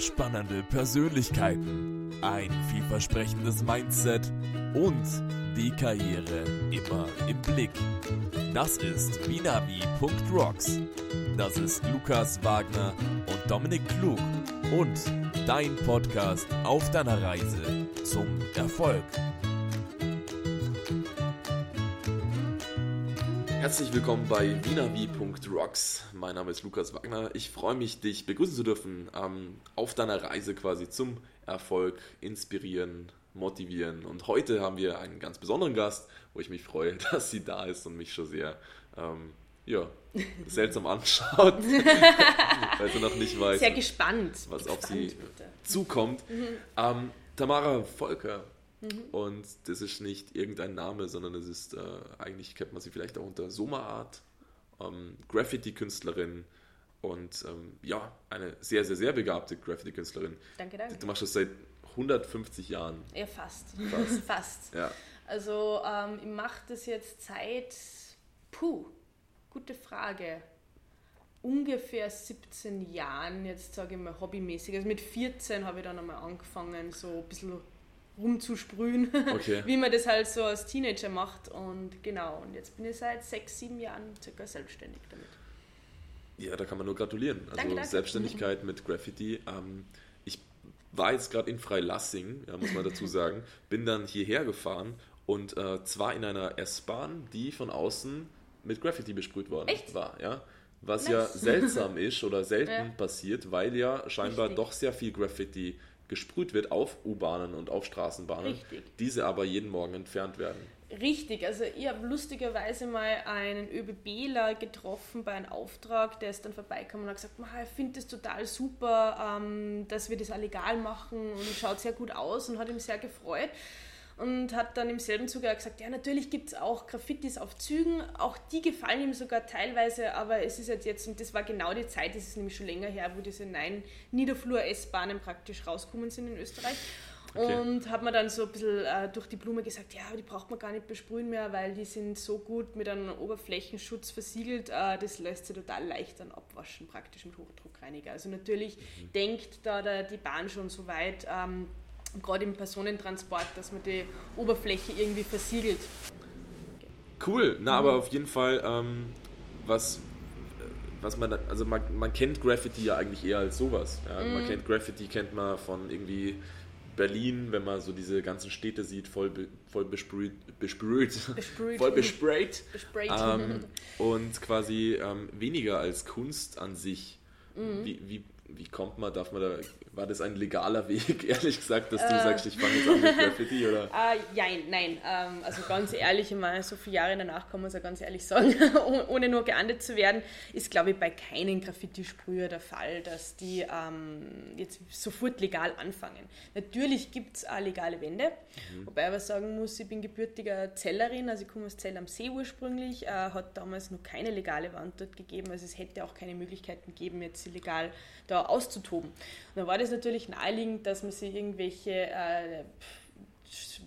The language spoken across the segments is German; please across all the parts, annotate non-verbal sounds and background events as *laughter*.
spannende Persönlichkeiten, ein vielversprechendes Mindset und die Karriere immer im Blick. Das ist binavi.rocks. Das ist Lukas Wagner und Dominik Klug und dein Podcast auf deiner Reise zum Erfolg. Herzlich willkommen bei wienerwie.rocks. Mein Name ist Lukas Wagner. Ich freue mich, dich begrüßen zu dürfen ähm, auf deiner Reise quasi zum Erfolg, inspirieren, motivieren. Und heute haben wir einen ganz besonderen Gast, wo ich mich freue, *laughs* dass sie da ist und mich schon sehr ähm, ja, seltsam anschaut, *laughs* weil sie noch nicht weiß, sehr gespannt, was gespannt, auf sie bitte. zukommt. Ähm, Tamara Volker. Und das ist nicht irgendein Name, sondern es ist, äh, eigentlich kennt man sie vielleicht auch unter Soma Art, ähm, Graffiti-Künstlerin und ähm, ja, eine sehr, sehr, sehr begabte Graffiti-Künstlerin. Danke, danke. Du machst das seit 150 Jahren. Ja, fast. Fast. *laughs* Fast. Ja. Also, ähm, ich mache das jetzt seit, puh, gute Frage, ungefähr 17 Jahren, jetzt sage ich mal hobbymäßig. Also mit 14 habe ich dann einmal angefangen, so ein bisschen rumzusprühen, *laughs* Okay. wie man das halt so als Teenager macht. Und genau, und jetzt bin ich seit sechs, sieben Jahren circa selbstständig damit. Ja, da kann man nur gratulieren. Also Danke, danke. Selbstständigkeit mit Graffiti. Ähm, ich war jetzt gerade in Freilassing, ja, muss man dazu *laughs* sagen, bin dann hierher gefahren und äh, zwar in einer S-Bahn, die von außen mit Graffiti besprüht worden Echt? war. Ja? Was Nice. ja seltsam ist oder *laughs* selten Ja. passiert, weil ja scheinbar Richtig. doch sehr viel Graffiti gesprüht wird auf U-Bahnen und auf Straßenbahnen, Richtig. diese aber jeden Morgen entfernt werden. Richtig, also ich habe lustigerweise mal einen ÖBBler getroffen bei einem Auftrag, der ist dann vorbeigekommen und hat gesagt, "Ma, ich finde das total super, ähm, dass wir das auch legal machen und schaut sehr gut aus und hat ihm sehr gefreut. Und hat dann im selben Zuge auch gesagt, ja natürlich gibt es auch Graffitis auf Zügen, auch die gefallen ihm sogar teilweise, aber es ist halt jetzt, und das war genau die Zeit, das ist nämlich schon länger her, wo diese neuen Niederflur-S-Bahnen praktisch rausgekommen sind in Österreich. Okay. Und hat man dann so ein bisschen äh, durch die Blume gesagt, ja, die braucht man gar nicht besprühen mehr, weil die sind so gut mit einem Oberflächenschutz versiegelt, äh, das lässt sich total leicht dann abwaschen, praktisch mit Hochdruckreiniger. Also natürlich denkt da der, die Bahn schon so weit, ähm, gerade im Personentransport, dass man die Oberfläche irgendwie versiegelt. Cool, na, Mhm. aber auf jeden Fall, ähm, was, was man, also man, man kennt Graffiti ja eigentlich eher als sowas. Ja? Mhm. Man kennt Graffiti, kennt man von irgendwie Berlin, wenn man so diese ganzen Städte sieht, voll, be, voll besprüht, besprüht, Besprüht. voll besprayt. Besprayt. Ähm, *laughs* und quasi ähm, weniger als Kunst an sich. Mhm. Wie, wie, wie kommt man, darf man da, war das ein legaler Weg, *laughs* ehrlich gesagt, dass du Äh. sagst, ich fange jetzt an mit Graffiti oder? *laughs* Ah, jein, nein. Ähm, also ganz ehrlich, ich meine, so viele Jahre danach kann man es ja ganz ehrlich sagen, *laughs* oh- ohne nur geahndet zu werden, ist, glaube ich, bei keinem Graffiti-Sprüher der Fall, dass die ähm, jetzt sofort legal anfangen. Natürlich gibt es auch legale Wände, wobei ich aber sagen muss, ich bin gebürtiger Zellerin, also ich komme aus Zell am See ursprünglich, äh, hat damals noch keine legale Wand dort gegeben, also es hätte auch keine Möglichkeiten gegeben, jetzt sie legal da auszutoben. Und dann war das natürlich naheliegend, dass man sich irgendwelche äh,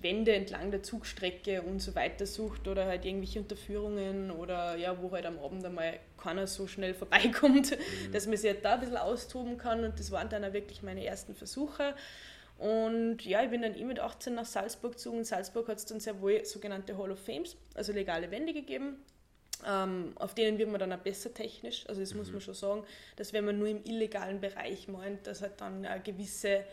Wände entlang der Zugstrecke und so weiter sucht oder halt irgendwelche Unterführungen oder ja, wo halt am Abend einmal keiner so schnell *laughs* vorbeikommt, dass man sich halt da ein bisschen austoben kann und das waren dann auch wirklich meine ersten Versuche. Und ja, ich bin dann eh mit 18 nach Salzburg gezogen. In Salzburg hat es dann sehr wohl sogenannte Hall of Fames, also legale Wände gegeben. Ähm, auf denen wird man dann auch besser technisch. Also das muss man schon sagen, dass wenn man nur im illegalen Bereich meint, dass halt dann eine gewisse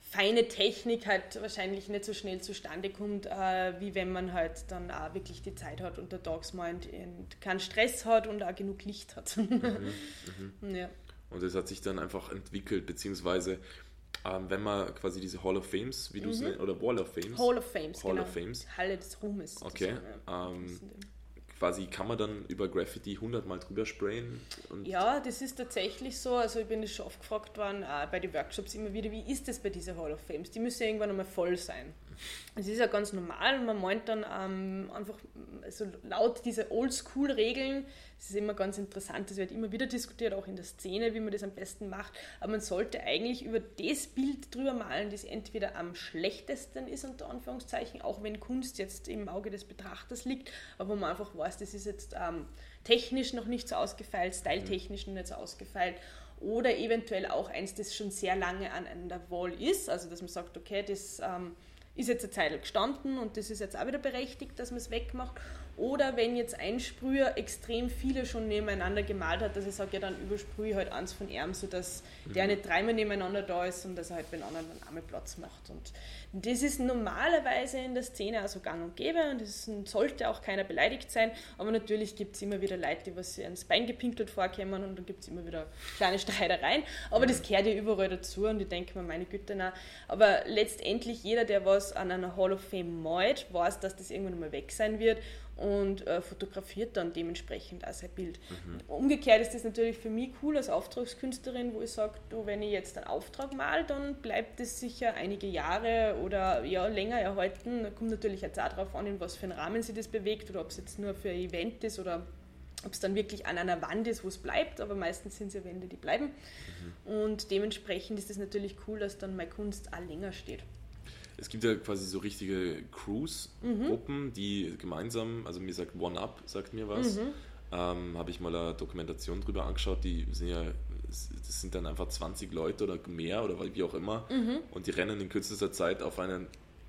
feine Technik halt wahrscheinlich nicht so schnell zustande kommt, äh, wie wenn man halt dann auch wirklich die Zeit hat und der Tags meint und keinen Stress hat und auch genug Licht hat. *laughs* ja. Und das hat sich dann einfach entwickelt, beziehungsweise ähm, wenn man quasi diese Hall of Fames, wie du es nennst, oder Wall of Fames, Mhm. Hall of Fames, Hall genau. of Fames. Halle des Ruhmes. Okay, ähm, quasi kann man dann über Graffiti 100 Mal drüber sprayen. Ja, das ist tatsächlich so. Also ich bin schon oft gefragt worden, auch bei den Workshops immer wieder, wie ist das bei dieser Hall of Fames? Die müssen ja irgendwann einmal voll sein. Es ist ja ganz normal, man meint dann ähm, einfach also laut dieser Oldschool-Regeln, das ist immer ganz interessant, das wird immer wieder diskutiert, auch in der Szene, wie man das am besten macht, aber man sollte eigentlich über das Bild drüber malen, das entweder am schlechtesten ist, unter Anführungszeichen, auch wenn Kunst jetzt im Auge des Betrachters liegt, aber wo man einfach weiß, das ist jetzt ähm, technisch noch nicht so ausgefeilt, styletechnisch noch nicht so ausgefeilt oder eventuell auch eins, das schon sehr lange an, an der Wall ist, also dass man sagt, okay, das ähm, ist jetzt eine Zeit gestanden und das ist jetzt auch wieder berechtigt, dass man es wegmacht. Oder wenn jetzt ein Sprüher extrem viele schon nebeneinander gemalt hat, dass ich sage, ja, dann übersprühe ich halt eins von ihm, sodass mhm. der nicht dreimal nebeneinander da ist und dass er halt den anderen dann einmal Platz macht. Und das ist normalerweise in der Szene also gang und gäbe und es sollte auch keiner beleidigt sein, aber natürlich gibt es immer wieder Leute, die was ans Bein gepinkelt vorkommen und dann gibt es immer wieder kleine Streitereien, aber das gehört ja überall dazu und ich denke mir, meine Güte, na, aber letztendlich jeder, der was an einer Hall of Fame malt, weiß, dass das irgendwann mal weg sein wird und äh, fotografiert dann dementsprechend auch sein Bild. Mhm. Umgekehrt ist das natürlich für mich cool als Auftragskünstlerin, wo ich sage, wenn ich jetzt einen Auftrag mal, dann bleibt es sicher einige Jahre oder ja, länger erhalten. Da kommt natürlich jetzt auch darauf an, in was für einen Rahmen sie das bewegt oder ob es jetzt nur für ein Event ist oder ob es dann wirklich an einer Wand ist, wo es bleibt, aber meistens sind es ja Wände, die bleiben. Mhm. Und dementsprechend ist es natürlich cool, dass dann meine Kunst auch länger steht. Es gibt ja quasi so richtige Cruise-Gruppen, mhm. die gemeinsam, also mir sagt One Up, sagt mir was. Mhm. Ähm, Habe ich mal eine Dokumentation drüber angeschaut, die sind ja, das sind dann einfach 20 Leute oder mehr oder wie auch immer mhm. und die rennen in kürzester Zeit auf einen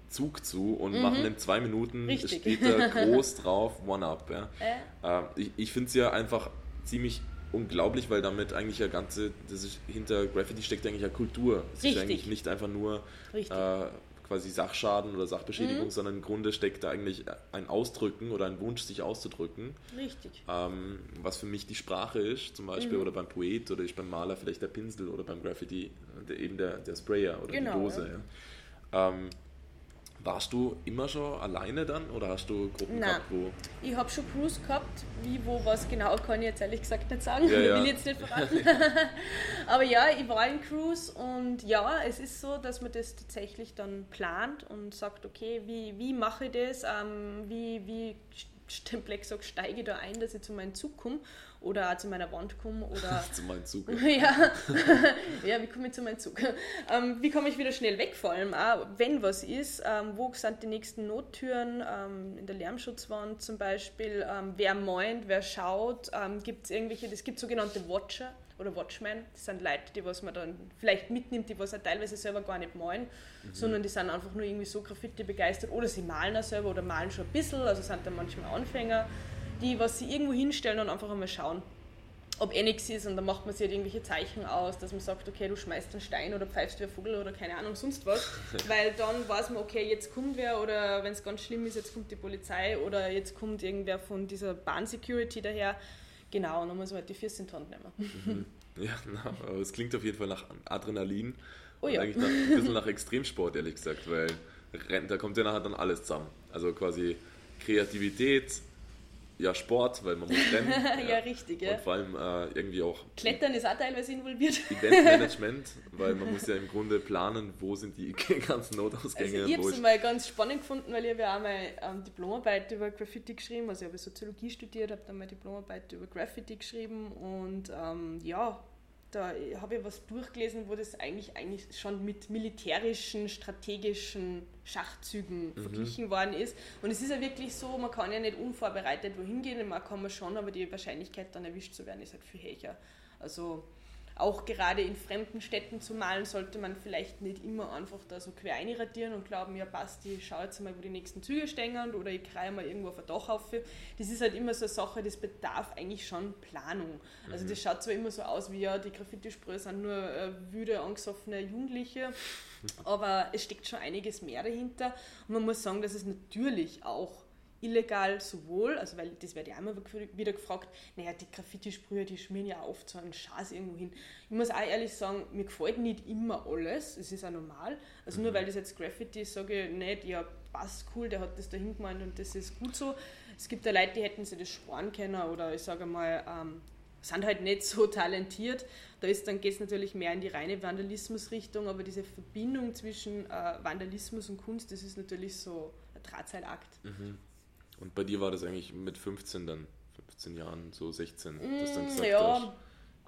Zug zu und mhm. machen in zwei Minuten Richtig. steht da *laughs* groß drauf One Up. Ja. Äh. Äh, ich ich finde es ja einfach ziemlich unglaublich, weil damit eigentlich ja ganze, das ist, hinter Graffiti steckt eigentlich ja Kultur. Es ist eigentlich nicht einfach nur äh, quasi Sachschaden oder Sachbeschädigung, mhm. sondern im Grunde steckt da eigentlich ein Ausdrücken oder ein Wunsch, sich auszudrücken. Richtig. Ähm, was für mich die Sprache ist, zum Beispiel, mhm. oder beim Poet oder ist beim Maler vielleicht der Pinsel oder beim Graffiti der, eben der, der Sprayer oder genau, die Dose. Ja. Ja. Ähm, warst du immer schon alleine dann oder hast du Gruppen Nein. gehabt, wo. Ich habe schon Crews gehabt, wie, wo, was genau, kann ich jetzt ehrlich gesagt nicht sagen. Ja, *laughs* ja. Will ich jetzt nicht *laughs* verraten. *laughs* Aber ja, ich war in Crews und ja, es ist so, dass man das tatsächlich dann plant und sagt, okay, wie, wie mache ich das? Ähm, wie, wie Stempleck sagt, steige ich da ein, dass ich zu meinem Zug komme oder auch zu meiner Wand komme oder *laughs* zu meinem Zug. *laughs* ja. ja, wie komme ich zu meinem Zug? Ähm, wie komme ich wieder schnell weg vor allem auch, wenn was ist, ähm, wo sind die nächsten Nottüren ähm, in der Lärmschutzwand zum Beispiel, ähm, wer meint, wer schaut, ähm, gibt es irgendwelche, es gibt sogenannte Watcher oder Watchmen, das sind Leute, die was man dann vielleicht mitnimmt, die was auch teilweise selber gar nicht malen, mhm. sondern die sind einfach nur irgendwie so Graffiti begeistert oder sie malen auch selber oder malen schon ein bisschen, also sind dann manchmal Anfänger die was sie irgendwo hinstellen und einfach einmal schauen, ob eh nichts ist und dann macht man sich halt irgendwelche Zeichen aus, dass man sagt, okay, du schmeißt einen Stein oder pfeifst wie ein Vogel oder keine Ahnung, sonst was, *laughs* weil dann weiß man, okay, jetzt kommt wer oder wenn es ganz schlimm ist, jetzt kommt die Polizei oder jetzt kommt irgendwer von dieser Bahn-Security daher. Genau, und dann muss man halt die Füße in die Hand nehmen. Mhm. *laughs* Ja, na, aber es klingt auf jeden Fall nach Adrenalin. Oh ja. Eigentlich nach, ein bisschen nach Extremsport, ehrlich gesagt, weil da kommt ja nachher dann alles zusammen. Also quasi Kreativität, ja, Sport, weil man muss rennen. *laughs* ja, ja, richtig, ja. Und vor allem äh, irgendwie auch. Klettern ist auch teilweise involviert. *laughs* Eventmanagement, *laughs* weil man muss ja im Grunde planen, wo sind die ganzen Notausgänge. Also ich habe es mal ganz spannend gefunden, weil ich habe ja auch mal ähm, Diplomarbeit über Graffiti geschrieben. Also ich habe Soziologie studiert, habe dann mal Diplomarbeit über Graffiti geschrieben und ähm, ja, da habe ich was durchgelesen, wo das eigentlich, eigentlich schon mit militärischen, strategischen Schachzügen mhm. verglichen worden ist. Und es ist ja wirklich so, man kann ja nicht unvorbereitet wohin gehen, man kann man schon, aber die Wahrscheinlichkeit dann erwischt zu werden ist halt viel höher. Also auch gerade in fremden Städten zu malen, sollte man vielleicht nicht immer einfach da so quer einradieren und glauben, ja passt, ich schaue jetzt mal, wo die nächsten Züge stehen oder ich kreie mal irgendwo auf ein Dach auf. Das ist halt immer so eine Sache, das bedarf eigentlich schon Planung. Also mhm. das schaut zwar immer so aus wie, ja, die Graffiti-Sprühe sind nur äh, wüde, angesoffene Jugendliche, *laughs* aber es steckt schon einiges mehr dahinter. Und man muss sagen, dass es natürlich auch illegal sowohl, also weil das werde ich auch immer wieder gefragt, naja, die Graffiti-Sprüher, die schmieren ja auf so einen Schaß irgendwo hin. Ich muss auch ehrlich sagen, mir gefällt nicht immer alles, es ist auch normal. Also nur mhm. weil das jetzt Graffiti ist, sage ich nicht, ja, passt cool, der hat das da hingemeint und das ist gut so. Es gibt ja Leute, die hätten sich das sparen können oder ich sage mal, ähm, sind halt nicht so talentiert. Da dann geht es natürlich mehr in die reine Vandalismusrichtung, aber diese Verbindung zwischen äh, Vandalismus und Kunst, das ist natürlich so ein Drahtseilakt. Mhm. Und bei dir war das eigentlich mit 15 dann, 15 Jahren, so 16, mm, dass dann gesagt ja. hast,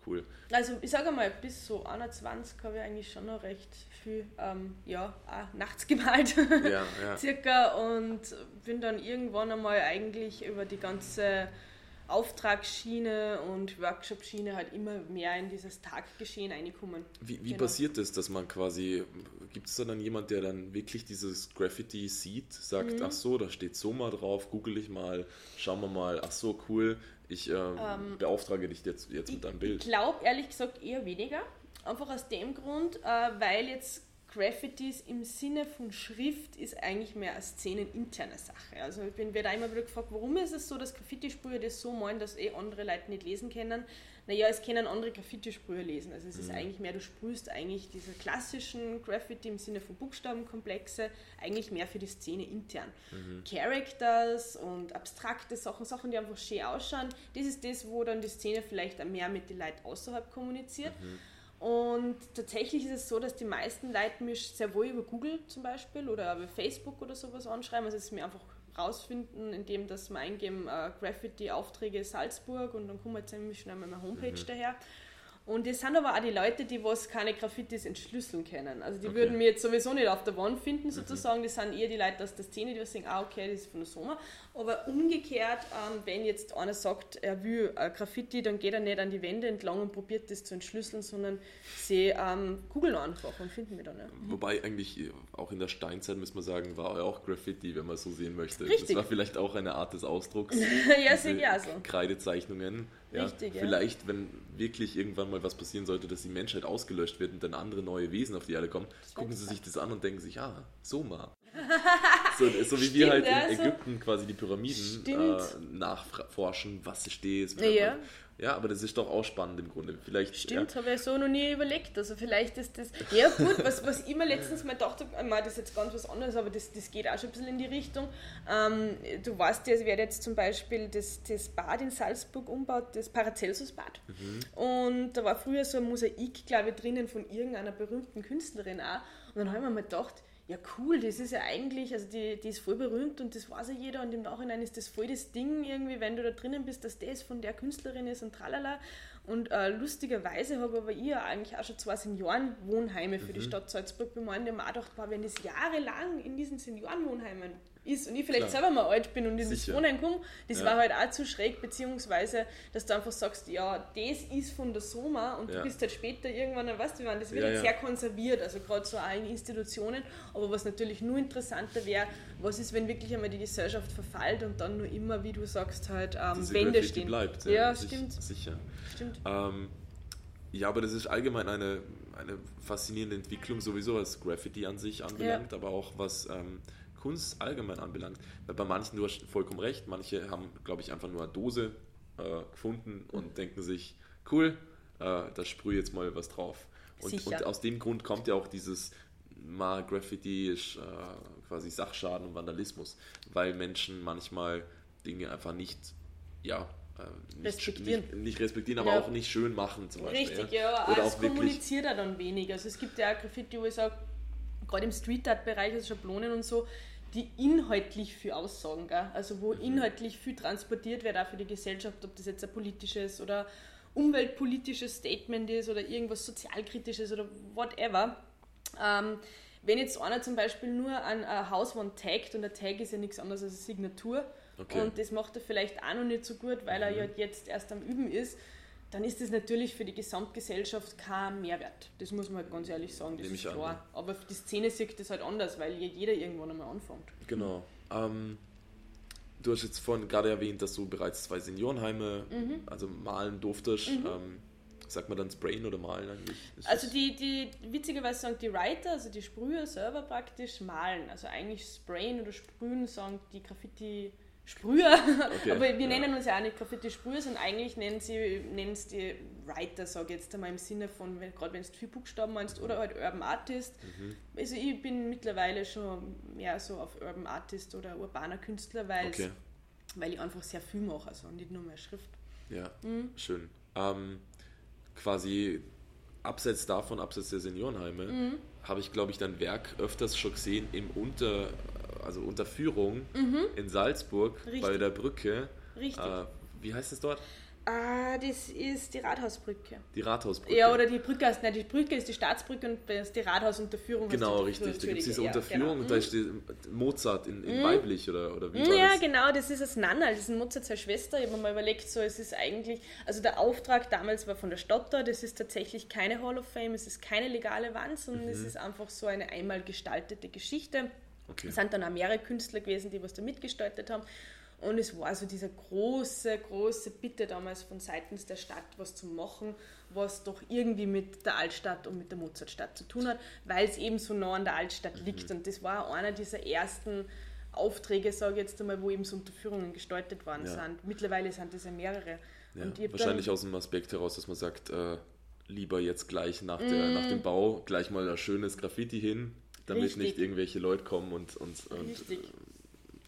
cool. Also ich sage mal, bis so 21 habe ich eigentlich schon noch recht viel, ähm, ja, nachts *laughs* gemalt, ja, ja. circa, und bin dann irgendwann einmal eigentlich über die ganze Auftragsschiene und Workshop-Schiene halt immer mehr in dieses Taggeschehen reinkommen. Wie, wie genau. passiert das, dass man quasi, gibt es da dann jemand, der dann wirklich dieses Graffiti sieht, sagt, mhm. ach so, da steht so mal drauf, google ich mal, schauen wir mal, ach so, cool, ich äh, ähm, beauftrage dich jetzt, jetzt mit deinem Bild. Ich glaube ehrlich gesagt eher weniger, einfach aus dem Grund, äh, weil jetzt Graffitis im Sinne von Schrift ist eigentlich mehr eine szeneninterne Sache. Also ich bin da immer wieder gefragt, warum ist es so, dass Graffiti-Sprüher das so malen, dass eh andere Leute nicht lesen können. Naja, es können andere Graffiti-Sprüher lesen. Also es ist mhm. eigentlich mehr, du sprühst eigentlich diese klassischen Graffiti im Sinne von Buchstabenkomplexe eigentlich mehr für die Szene intern. Mhm. Characters und abstrakte Sachen, Sachen, die einfach schön ausschauen, das ist das, wo dann die Szene vielleicht mehr mit den Leuten außerhalb kommuniziert. Mhm. Und tatsächlich ist es so, dass die meisten Leute mich sehr wohl über Google zum Beispiel oder über Facebook oder sowas anschreiben. Also es mir einfach rausfinden, indem dass wir eingeben äh, Graffiti-Aufträge Salzburg und dann kommen wir jetzt nämlich schnell mal meine Homepage mhm. daher. Und das sind aber auch die Leute, die was keine Graffitis entschlüsseln können. Also die okay. würden mir jetzt sowieso nicht auf der Wand finden, mhm. sozusagen. Mhm. Das sind eher die Leute aus der Szene, die sagen, ah, okay, das ist von der Sommer. Aber umgekehrt, ähm, wenn jetzt einer sagt, er will äh, Graffiti, dann geht er nicht an die Wände entlang und probiert das zu entschlüsseln, sondern sie ähm, googeln einfach und finden mich dann. Ja. Wobei eigentlich äh, auch in der Steinzeit, muss man sagen, war ja auch Graffiti, wenn man so sehen möchte. Richtig. Das war vielleicht auch eine Art des Ausdrucks. *laughs* ja, auch so. Kreidezeichnungen. Ja, Richtig, Vielleicht, wenn wirklich irgendwann mal was passieren sollte, dass die Menschheit ausgelöscht wird und dann andere neue Wesen auf die Erde kommen, gucken sie sich das an und denken sich, ah, so mal. *laughs* so, so, wie Stimmt, wir halt in also Ägypten quasi die Pyramiden äh, nachforschen, was es steht. Ja. Ja, aber das ist doch auch spannend im Grunde. Vielleicht, Stimmt, ja. habe ich so noch nie überlegt. Also vielleicht ist das. Ja gut, was, was ich mir letztens mal dachte, ich das ist jetzt ganz was anderes, aber das, das geht auch schon ein bisschen in die Richtung. Ähm, du weißt ja, es wird jetzt zum Beispiel das, das Bad in Salzburg umbaut, das Paracelsus-Bad. Mhm. Und da war früher so ein Mosaik, glaube ich, drinnen von irgendeiner berühmten Künstlerin auch. Und dann habe ich mir mal gedacht, ja cool, das ist ja eigentlich, also die, die ist voll berühmt und das weiß ja jeder und im Nachhinein ist das voll das Ding irgendwie, wenn du da drinnen bist, dass das von der Künstlerin ist und tralala. Und äh, lustigerweise habe aber ich ja eigentlich auch schon zwei Seniorenwohnheime für mhm. die Stadt Salzburg bemalt und mir auch gedacht, wenn das jahrelang in diesen Seniorenwohnheimen ist und ich vielleicht Klar. selber mal alt bin und in das Wohnheim komme, das ja. war halt auch zu schräg, beziehungsweise, dass du einfach sagst, ja, das ist von der Soma und ja. du bist halt später irgendwann, weißt du, das wird ja, halt sehr konserviert, also gerade so auch in Institutionen, aber was natürlich nur interessanter wäre, was ist, wenn wirklich einmal die Gesellschaft verfällt und dann nur immer, wie du sagst, halt ähm, Wände stehen. bleibt. Ja, stimmt. Sicher. Stimmt. Ähm, ja, aber das ist allgemein eine, eine faszinierende Entwicklung, sowieso was Graffiti an sich anbelangt, aber auch was... Ähm, Kunst allgemein anbelangt. Weil bei manchen, du hast vollkommen recht, manche haben, glaube ich, einfach nur eine Dose äh, gefunden und mhm. denken sich, cool, äh, da sprühe jetzt mal was drauf. Und, und, aus dem Grund kommt ja auch dieses mal Graffiti ist äh, quasi Sachschaden und Vandalismus, weil Menschen manchmal Dinge einfach nicht, ja, äh, nicht, respektieren. Nicht, nicht respektieren, aber ja. auch nicht schön machen zum Beispiel. Richtig, ja, Oder es auch kommuniziert er dann wenig. Also es gibt ja auch Graffiti, wo ich sage, gerade im Street Art Bereich, also Schablonen und so, die inhaltlich viel aussagen, gell? also wo mhm. inhaltlich viel transportiert wird, auch für die Gesellschaft, ob das jetzt ein politisches oder umweltpolitisches Statement ist oder irgendwas sozialkritisches oder whatever. Ähm, wenn jetzt einer zum Beispiel nur an eine Hauswand taggt und der Tag ist ja nichts anderes als eine Signatur okay. und das macht er vielleicht auch noch nicht so gut, weil er mhm. ja jetzt erst am Üben ist, dann ist das natürlich für die Gesamtgesellschaft kein Mehrwert. Das muss man halt ganz ehrlich sagen, das Nehme ist klar. An, ja. Aber die Szene sieht das halt anders, weil jeder irgendwann einmal anfängt. Genau. Ähm, du hast jetzt vorhin gerade erwähnt, dass du bereits zwei Seniorenheime, mhm. also malen durftest. Mhm. Ähm, sagt man dann Sprayen oder Malen eigentlich? Ist also die, die, witzigerweise sagen die Writer, also die Sprüher selber praktisch malen. Also eigentlich Sprayen oder Sprühen sagen die Graffiti Sprüher. *laughs* Okay, Aber wir ja. nennen uns ja auch nicht Graffiti-Sprüher, sondern eigentlich nennen sie nennen es die Writer, sage ich jetzt einmal im Sinne von, gerade wenn du viel Buchstaben meinst, oder halt Urban Artist. Mhm. Also ich bin mittlerweile schon mehr so auf Urban Artist oder urbaner Künstler, weil, okay. weil ich einfach sehr viel mache, also nicht nur mehr Schrift. Ja, mhm. schön. Ähm, quasi abseits davon, abseits der Seniorenheime, Mhm. habe ich, glaube ich, dein Werk öfters schon gesehen im Unter, also Unterführung in Salzburg bei Mhm. Richtig. der Brücke. Richtig. Äh, wie heißt es dort? Ah, das ist die Rathausbrücke. Die Rathausbrücke. Ja, oder die Brücke heißt, nein, die Brücke ist die Staatsbrücke und das ist die Rathausunterführung. Genau, richtig. Da gibt es diese Unterführung ja, und genau. da ist die Mozart in, in weiblich oder, oder wie war Ja, das? genau, das ist das Nannal, das ist ein Mozart seine Schwester. Ich habe mir mal überlegt, so, es ist eigentlich, also der Auftrag damals war von der Stadt da, das ist tatsächlich keine Hall of Fame, es ist keine legale Wand, sondern es ist einfach so eine einmal gestaltete Geschichte. Okay. Es sind dann auch mehrere Künstler gewesen, die was da mitgestaltet haben. Und es war so diese große, große Bitte damals von seitens der Stadt, was zu machen, was doch irgendwie mit der Altstadt und mit der Mozartstadt zu tun hat, weil es eben so nah an der Altstadt Mhm. liegt. Und das war einer dieser ersten Aufträge, sage ich jetzt einmal, wo eben so Unterführungen gestaltet worden Ja. sind. Mittlerweile sind das ja mehrere. Ja, wahrscheinlich aus dem Aspekt heraus, dass man sagt, äh, lieber jetzt gleich nach, der, Mm. nach dem Bau gleich mal ein schönes Graffiti hin, damit Richtig. nicht irgendwelche Leute kommen und, und, und Richtig. äh,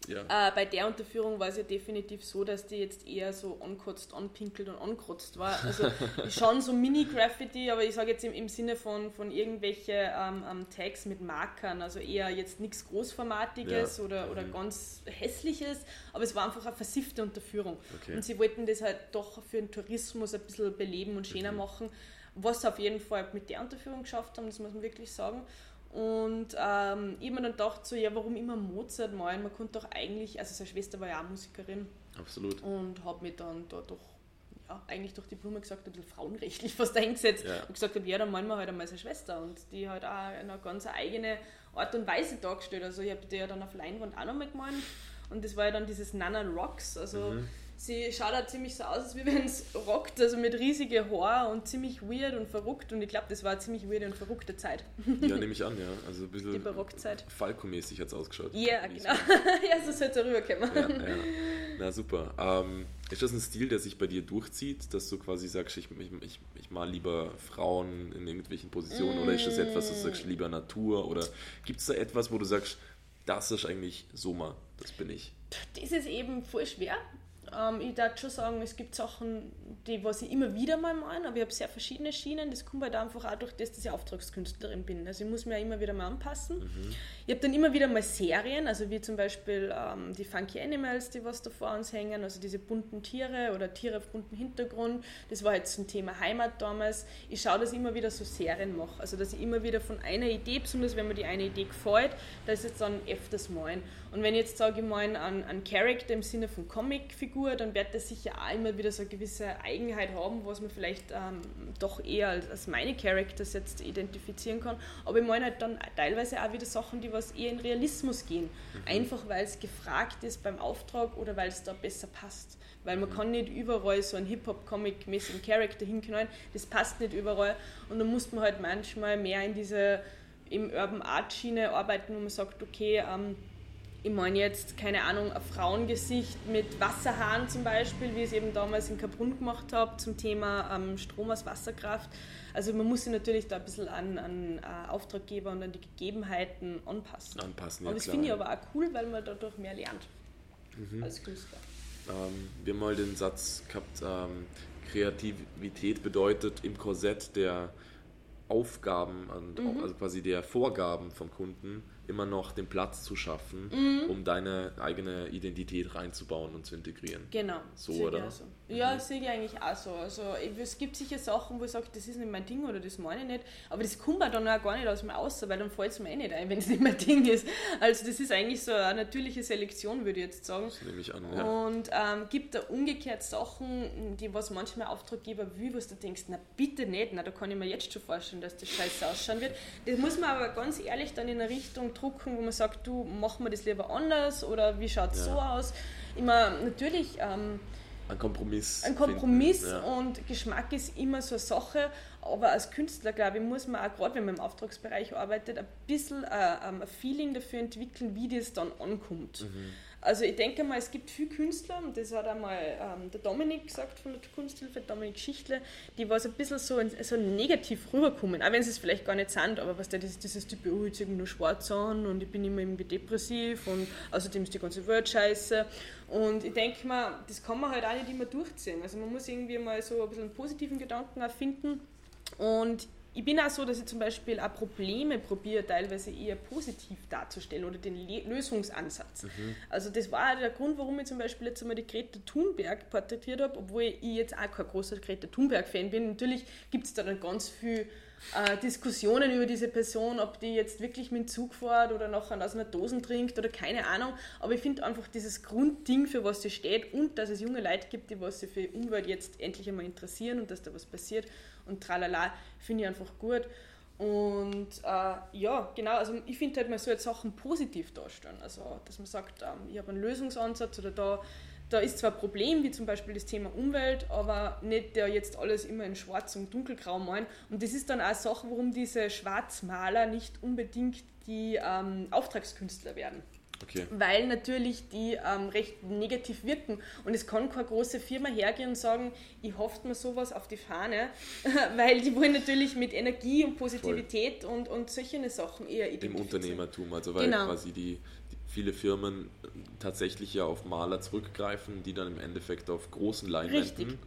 ja. Äh, bei der Unterführung war es ja definitiv so, dass die jetzt eher so ankotzt, anpinkelt und ankotzt war. Also *laughs* schon so Mini-Graffiti, aber ich sage jetzt im, im Sinne von, von irgendwelche ähm, ähm, Tags mit Markern, also eher jetzt nichts Großformatiges Ja. oder, oder ganz Hässliches, aber es war einfach eine versiffte Unterführung. Okay. Und sie wollten das halt doch für den Tourismus ein bisschen beleben und schöner machen, was sie auf jeden Fall mit der Unterführung geschafft haben, das muss man wirklich sagen. Und ähm, ich habe mir dann gedacht, so, ja, warum immer Mozart malen? Man konnte doch eigentlich, also seine Schwester war ja auch Musikerin Absolut. und habe mich dann da doch, ja, eigentlich durch die Blume gesagt, ein bisschen frauenrechtlich fast *laughs* eingesetzt Ja. und gesagt habe, ja, dann malen wir halt einmal seine Schwester und die hat auch eine ganz eigene Art und Weise dargestellt. Also ich habe die ja dann auf Leinwand auch nochmal gemalt und das war ja dann dieses Nana Rocks, also Mhm. Sie schaut auch ziemlich so aus, als wie wenn es rockt, also mit riesige Haare und ziemlich weird und verrückt und ich glaube, das war eine ziemlich weird und verrückte Zeit, Ja, nehme ich an, ja. Also ein die bisschen Barockzeit. Falco-mäßig hat es ausgeschaut. Ja, genau. *laughs* ja, so sollte es rüberkommen. Ja, ja. Na super. Ähm, ist das ein Stil, der sich bei dir durchzieht, dass du quasi sagst, ich, ich, ich, ich mal lieber Frauen in irgendwelchen Positionen oder ist das etwas, dass du sagst, lieber Natur oder gibt es da etwas, wo du sagst, das ist eigentlich Sommer, das bin ich. Das ist eben voll schwer. Ähm, ich darf schon sagen, es gibt Sachen, die was ich immer wieder mal malen, aber ich habe sehr verschiedene Schienen. Das kommt halt einfach auch durch das, dass ich Auftragskünstlerin bin. Also ich muss mir ja immer wieder mal anpassen. Ich habe dann immer wieder mal Serien, also wie zum Beispiel ähm, die Funky Animals, die was da vor uns hängen, also diese bunten Tiere oder Tiere auf buntem Hintergrund. Das war jetzt zum Thema Heimat damals. Ich schaue, dass ich immer wieder so Serien mache. Also dass ich immer wieder von einer Idee, besonders wenn mir die eine Idee gefällt, dass ich jetzt dann öfters malen. Und wenn ich jetzt sage, ich male an, an Charakter im Sinne von Comicfigur, dann wird das sicher auch immer wieder so eine gewisse Eigenheit haben, was man vielleicht ähm, doch eher als, als meine Characters jetzt identifizieren kann. Aber ich meine halt dann teilweise auch wieder Sachen, die was eher in Realismus gehen. Einfach weil es gefragt ist beim Auftrag oder weil es da besser passt. Weil man kann nicht überall so einen Hip-Hop-Comic-mäßigen Charakter hinknallen, das passt nicht überall. Und dann muss man halt manchmal mehr in diese im Urban Art Schiene arbeiten, wo man sagt, okay, ähm, ich meine jetzt, keine Ahnung, ein Frauengesicht mit Wasserhahn zum Beispiel, wie ich es eben damals in Kaprun gemacht habe, zum Thema ähm, Strom aus Wasserkraft. Also man muss sich natürlich da ein bisschen an, an äh, Auftraggeber und an die Gegebenheiten anpassen. Anpassen, aber ja das klar. finde ich aber auch cool, weil man dadurch mehr lernt als Künstler. Ähm, wir haben mal den Satz gehabt, ähm, Kreativität bedeutet im Korsett der Aufgaben und Mhm. also quasi der Vorgaben vom Kunden immer noch den Platz zu schaffen, Mhm. um deine eigene Identität reinzubauen und zu integrieren. Genau. So, sehe oder? auch so. Ja, sehe ich eigentlich auch so. Also es gibt sicher Sachen, wo ich sage, das ist nicht mein Ding oder das meine ich nicht, aber das kommt mir dann auch gar nicht aus mir raus, weil dann fällt es mir eh nicht ein, wenn es nicht mein Ding ist. Also das ist eigentlich so eine natürliche Selektion, würde ich jetzt sagen. Das nehme ich an. Ja. Und ähm, gibt da umgekehrt Sachen, die was manchmal Auftraggeber will, was du denkst, na bitte nicht, na da kann ich mir jetzt schon vorstellen, dass das scheiße ausschauen wird. Das muss man aber ganz ehrlich dann in eine Richtung drucken, wo man sagt, du, mach mir das lieber anders oder wie schaut es Ja. so aus. Immer natürlich ähm, Ein Kompromiss. ein Kompromiss Finden, ja. und Geschmack ist immer so eine Sache, aber als Künstler, glaube ich, muss man auch, gerade wenn man im Auftragsbereich arbeitet, ein bisschen äh, ähm, ein Feeling dafür entwickeln, wie das dann ankommt. Mhm. Also ich denke mal, es gibt viele Künstler, und das hat einmal ähm, der Dominik gesagt von der Kunsthilfe, Dominik Schichtle, die was ein bisschen so, so negativ rüberkommen, auch wenn sie es vielleicht gar nicht sind, aber was der dieses, dieses Typ, oh, jetzt irgendwie nur schwarz an und ich bin immer irgendwie depressiv und außerdem ist die ganze Welt scheiße. Und ich denke mal, das kann man halt auch nicht immer durchziehen. Also man muss irgendwie mal so ein bisschen einen positiven Gedanken erfinden. Und ich bin auch so, dass ich zum Beispiel auch Probleme probiere, teilweise eher positiv darzustellen oder den Le Lösungsansatz. Mhm. Also das war der Grund, warum ich zum Beispiel jetzt einmal die Greta Thunberg porträtiert habe, obwohl ich jetzt auch kein großer Greta Thunberg-Fan bin. Natürlich gibt es da dann ganz viel äh, Diskussionen über diese Person, ob die jetzt wirklich mit dem Zug fährt oder nachher aus einer Dose trinkt oder keine Ahnung. Aber ich finde einfach dieses Grundding, für was sie steht und dass es junge Leute gibt, die was sich für die Umwelt jetzt endlich einmal interessieren und dass da was passiert und tralala, finde ich einfach gut. Und äh, ja, genau, also ich finde halt, man soll jetzt Sachen positiv darstellen. Also, dass man sagt, ähm, ich habe einen Lösungsansatz oder da da ist zwar ein Problem, wie zum Beispiel das Thema Umwelt, aber nicht der jetzt alles immer in schwarz und dunkelgrau malen. Und das ist dann auch eine Sache, warum diese Schwarzmaler nicht unbedingt die ähm, Auftragskünstler werden. Okay. Weil natürlich die ähm, recht negativ wirken. Und es kann keine große Firma hergehen und sagen, ich hoffe mir sowas auf die Fahne, *laughs* weil die wollen natürlich mit Energie und Positivität und, und solche Sachen eher Im Unternehmertum, also weil genau. quasi die, viele Firmen tatsächlich ja auf Maler zurückgreifen, die dann im Endeffekt auf großen Leinwänden Richtig.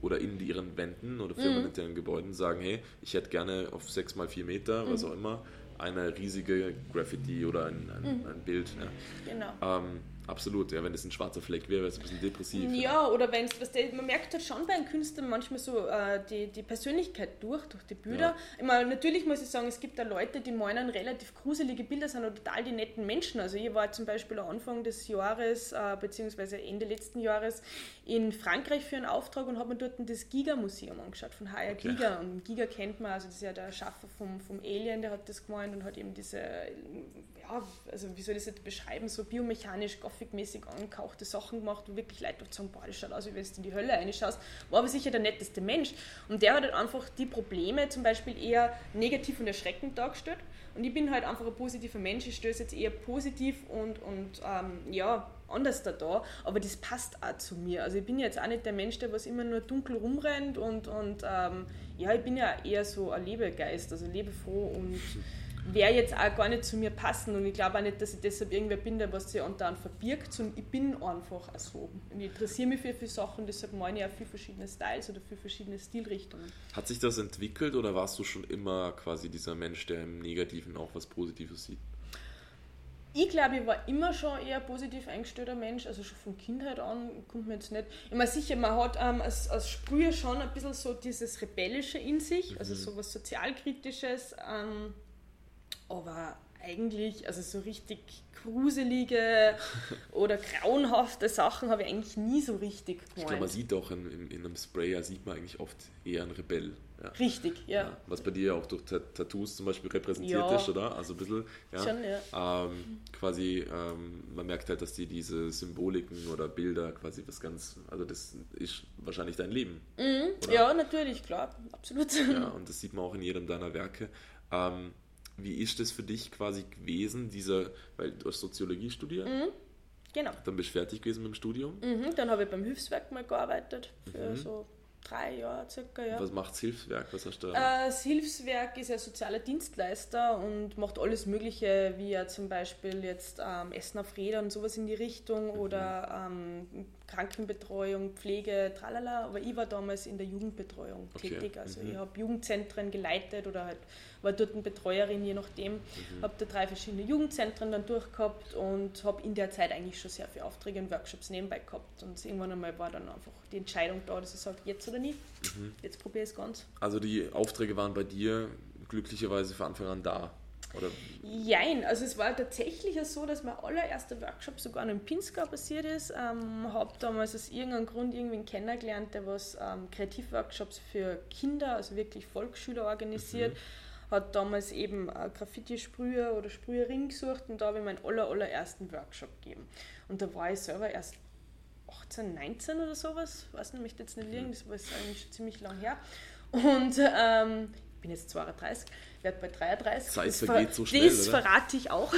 oder in ihren Wänden oder firmeninternen mhm. Gebäuden sagen, hey, ich hätte gerne auf 6 mal 4 Meter, mhm. was auch immer, eine riesige Graffiti oder ein, ein, mhm. ein Bild. Ja. Genau. Ähm, Absolut, ja, wenn es ein schwarzer Fleck wäre, wäre es ein bisschen depressiv. Ja, ja. oder wenn es, man merkt halt schon bei einem Künstler manchmal so äh, die, die Persönlichkeit durch, durch die Bilder. Ja. Ich meine, natürlich muss ich sagen, es gibt da Leute, die meinen relativ gruselige Bilder sind oder total die netten Menschen. Also ich war zum Beispiel Anfang des Jahres, äh, beziehungsweise Ende letzten Jahres in Frankreich für einen Auftrag und habe mir dort das Giga-Museum angeschaut, von HR okay. Giga. Und Giga kennt man, also das ist ja der Schaffer vom, vom Alien, der hat das gemeint und hat eben diese ja, also wie soll ich das jetzt beschreiben, so biomechanisch, gothic-mäßig angehauchte Sachen gemacht, wo wirklich Leute sagen, boah, das schaut aus, wie wenn du in die Hölle reinschaust. War aber sicher der netteste Mensch. Und der hat halt einfach die Probleme zum Beispiel eher negativ und erschreckend dargestellt. Und ich bin halt einfach ein positiver Mensch, ich stöße jetzt eher positiv und, und ähm, ja, anders da da, aber das passt auch zu mir. Also ich bin jetzt auch nicht der Mensch, der was immer nur dunkel rumrennt und, und ähm, ja, ich bin ja eher so ein Lebegeist, also lebefroh und *laughs* wäre jetzt auch gar nicht zu mir passen und ich glaube auch nicht, dass ich deshalb irgendwer bin, der was sich unter verbirgt, sondern ich bin einfach auch so. Und ich interessiere mich für viele Sachen, deshalb meine ich auch viele verschiedene Styles oder viele verschiedene Stilrichtungen. Hat sich das entwickelt oder warst du schon immer quasi dieser Mensch, der im Negativen auch was Positives sieht? Ich glaube, ich war immer schon eher positiv eingestellter Mensch, also schon von Kindheit an, kommt mir jetzt nicht. Ich meine, sicher, man hat ähm, als, als Sprüher schon ein bisschen so dieses Rebellische in sich, also mhm. so was Sozialkritisches. Ähm, aber eigentlich, also so richtig gruselige *laughs* oder grauenhafte Sachen habe ich eigentlich nie so richtig gemeint. Ich glaube, man sieht auch in, in, in, einem Sprayer, sieht man eigentlich oft eher einen Rebell. Ja. Richtig, ja. ja. Was bei dir ja auch durch Tattoos zum Beispiel repräsentiert ja. ist, oder? Also ein bisschen, ja. Schon, ja. Ähm, quasi, ähm, man merkt halt, dass die diese Symboliken oder Bilder quasi was ganz, also das ist wahrscheinlich dein Leben. Mhm. Ja, natürlich, klar, absolut. Ja, und das sieht man auch in jedem deiner Werke. Ähm, wie ist das für dich quasi gewesen, dieser, weil du hast Soziologie studiert? Mhm. Genau. Dann bist du fertig gewesen mit dem Studium? Mhm, dann habe ich beim Hilfswerk mal gearbeitet, für mhm. so drei Jahre circa. Ja. Was macht das Hilfswerk? Was hast du da? Äh, das Hilfswerk ist ja sozialer Dienstleister und macht alles Mögliche, wie ja zum Beispiel jetzt ähm, Essen auf Rädern und sowas in die Richtung mhm. oder ähm, Krankenbetreuung, Pflege, tralala. Aber ich war damals in der Jugendbetreuung okay. tätig. Also mhm. ich habe Jugendzentren geleitet oder halt war dort eine Betreuerin, je nachdem. Mhm. Habe da drei verschiedene Jugendzentren dann durchgehabt und habe in der Zeit eigentlich schon sehr viele Aufträge und Workshops nebenbei gehabt. Und irgendwann einmal war dann einfach die Entscheidung da, dass ich sage, jetzt oder nie. Mhm. Jetzt probiere ich es ganz. Also die Aufträge waren bei dir glücklicherweise von Anfang an da. Oder? Jein, also es war tatsächlich so, dass mein allererster Workshop sogar in Pinskau passiert ist. Ähm, habe damals aus irgendeinem Grund irgendwen kennengelernt, der was ähm, Kreativworkshops für Kinder, also wirklich Volksschüler organisiert. Mhm. Hat damals eben Graffiti-Sprüher oder Sprüherin gesucht und da habe ich meinen aller, allerersten Workshop gegeben. Und da war ich selber erst 18, 19 oder sowas, weiß nicht, möchte jetzt nicht liegen, das war eigentlich schon ziemlich lang her. Und ähm, bin jetzt 32, werde bei 33. Zeit das vergeht ver so schnell, Das oder? verrate ich auch.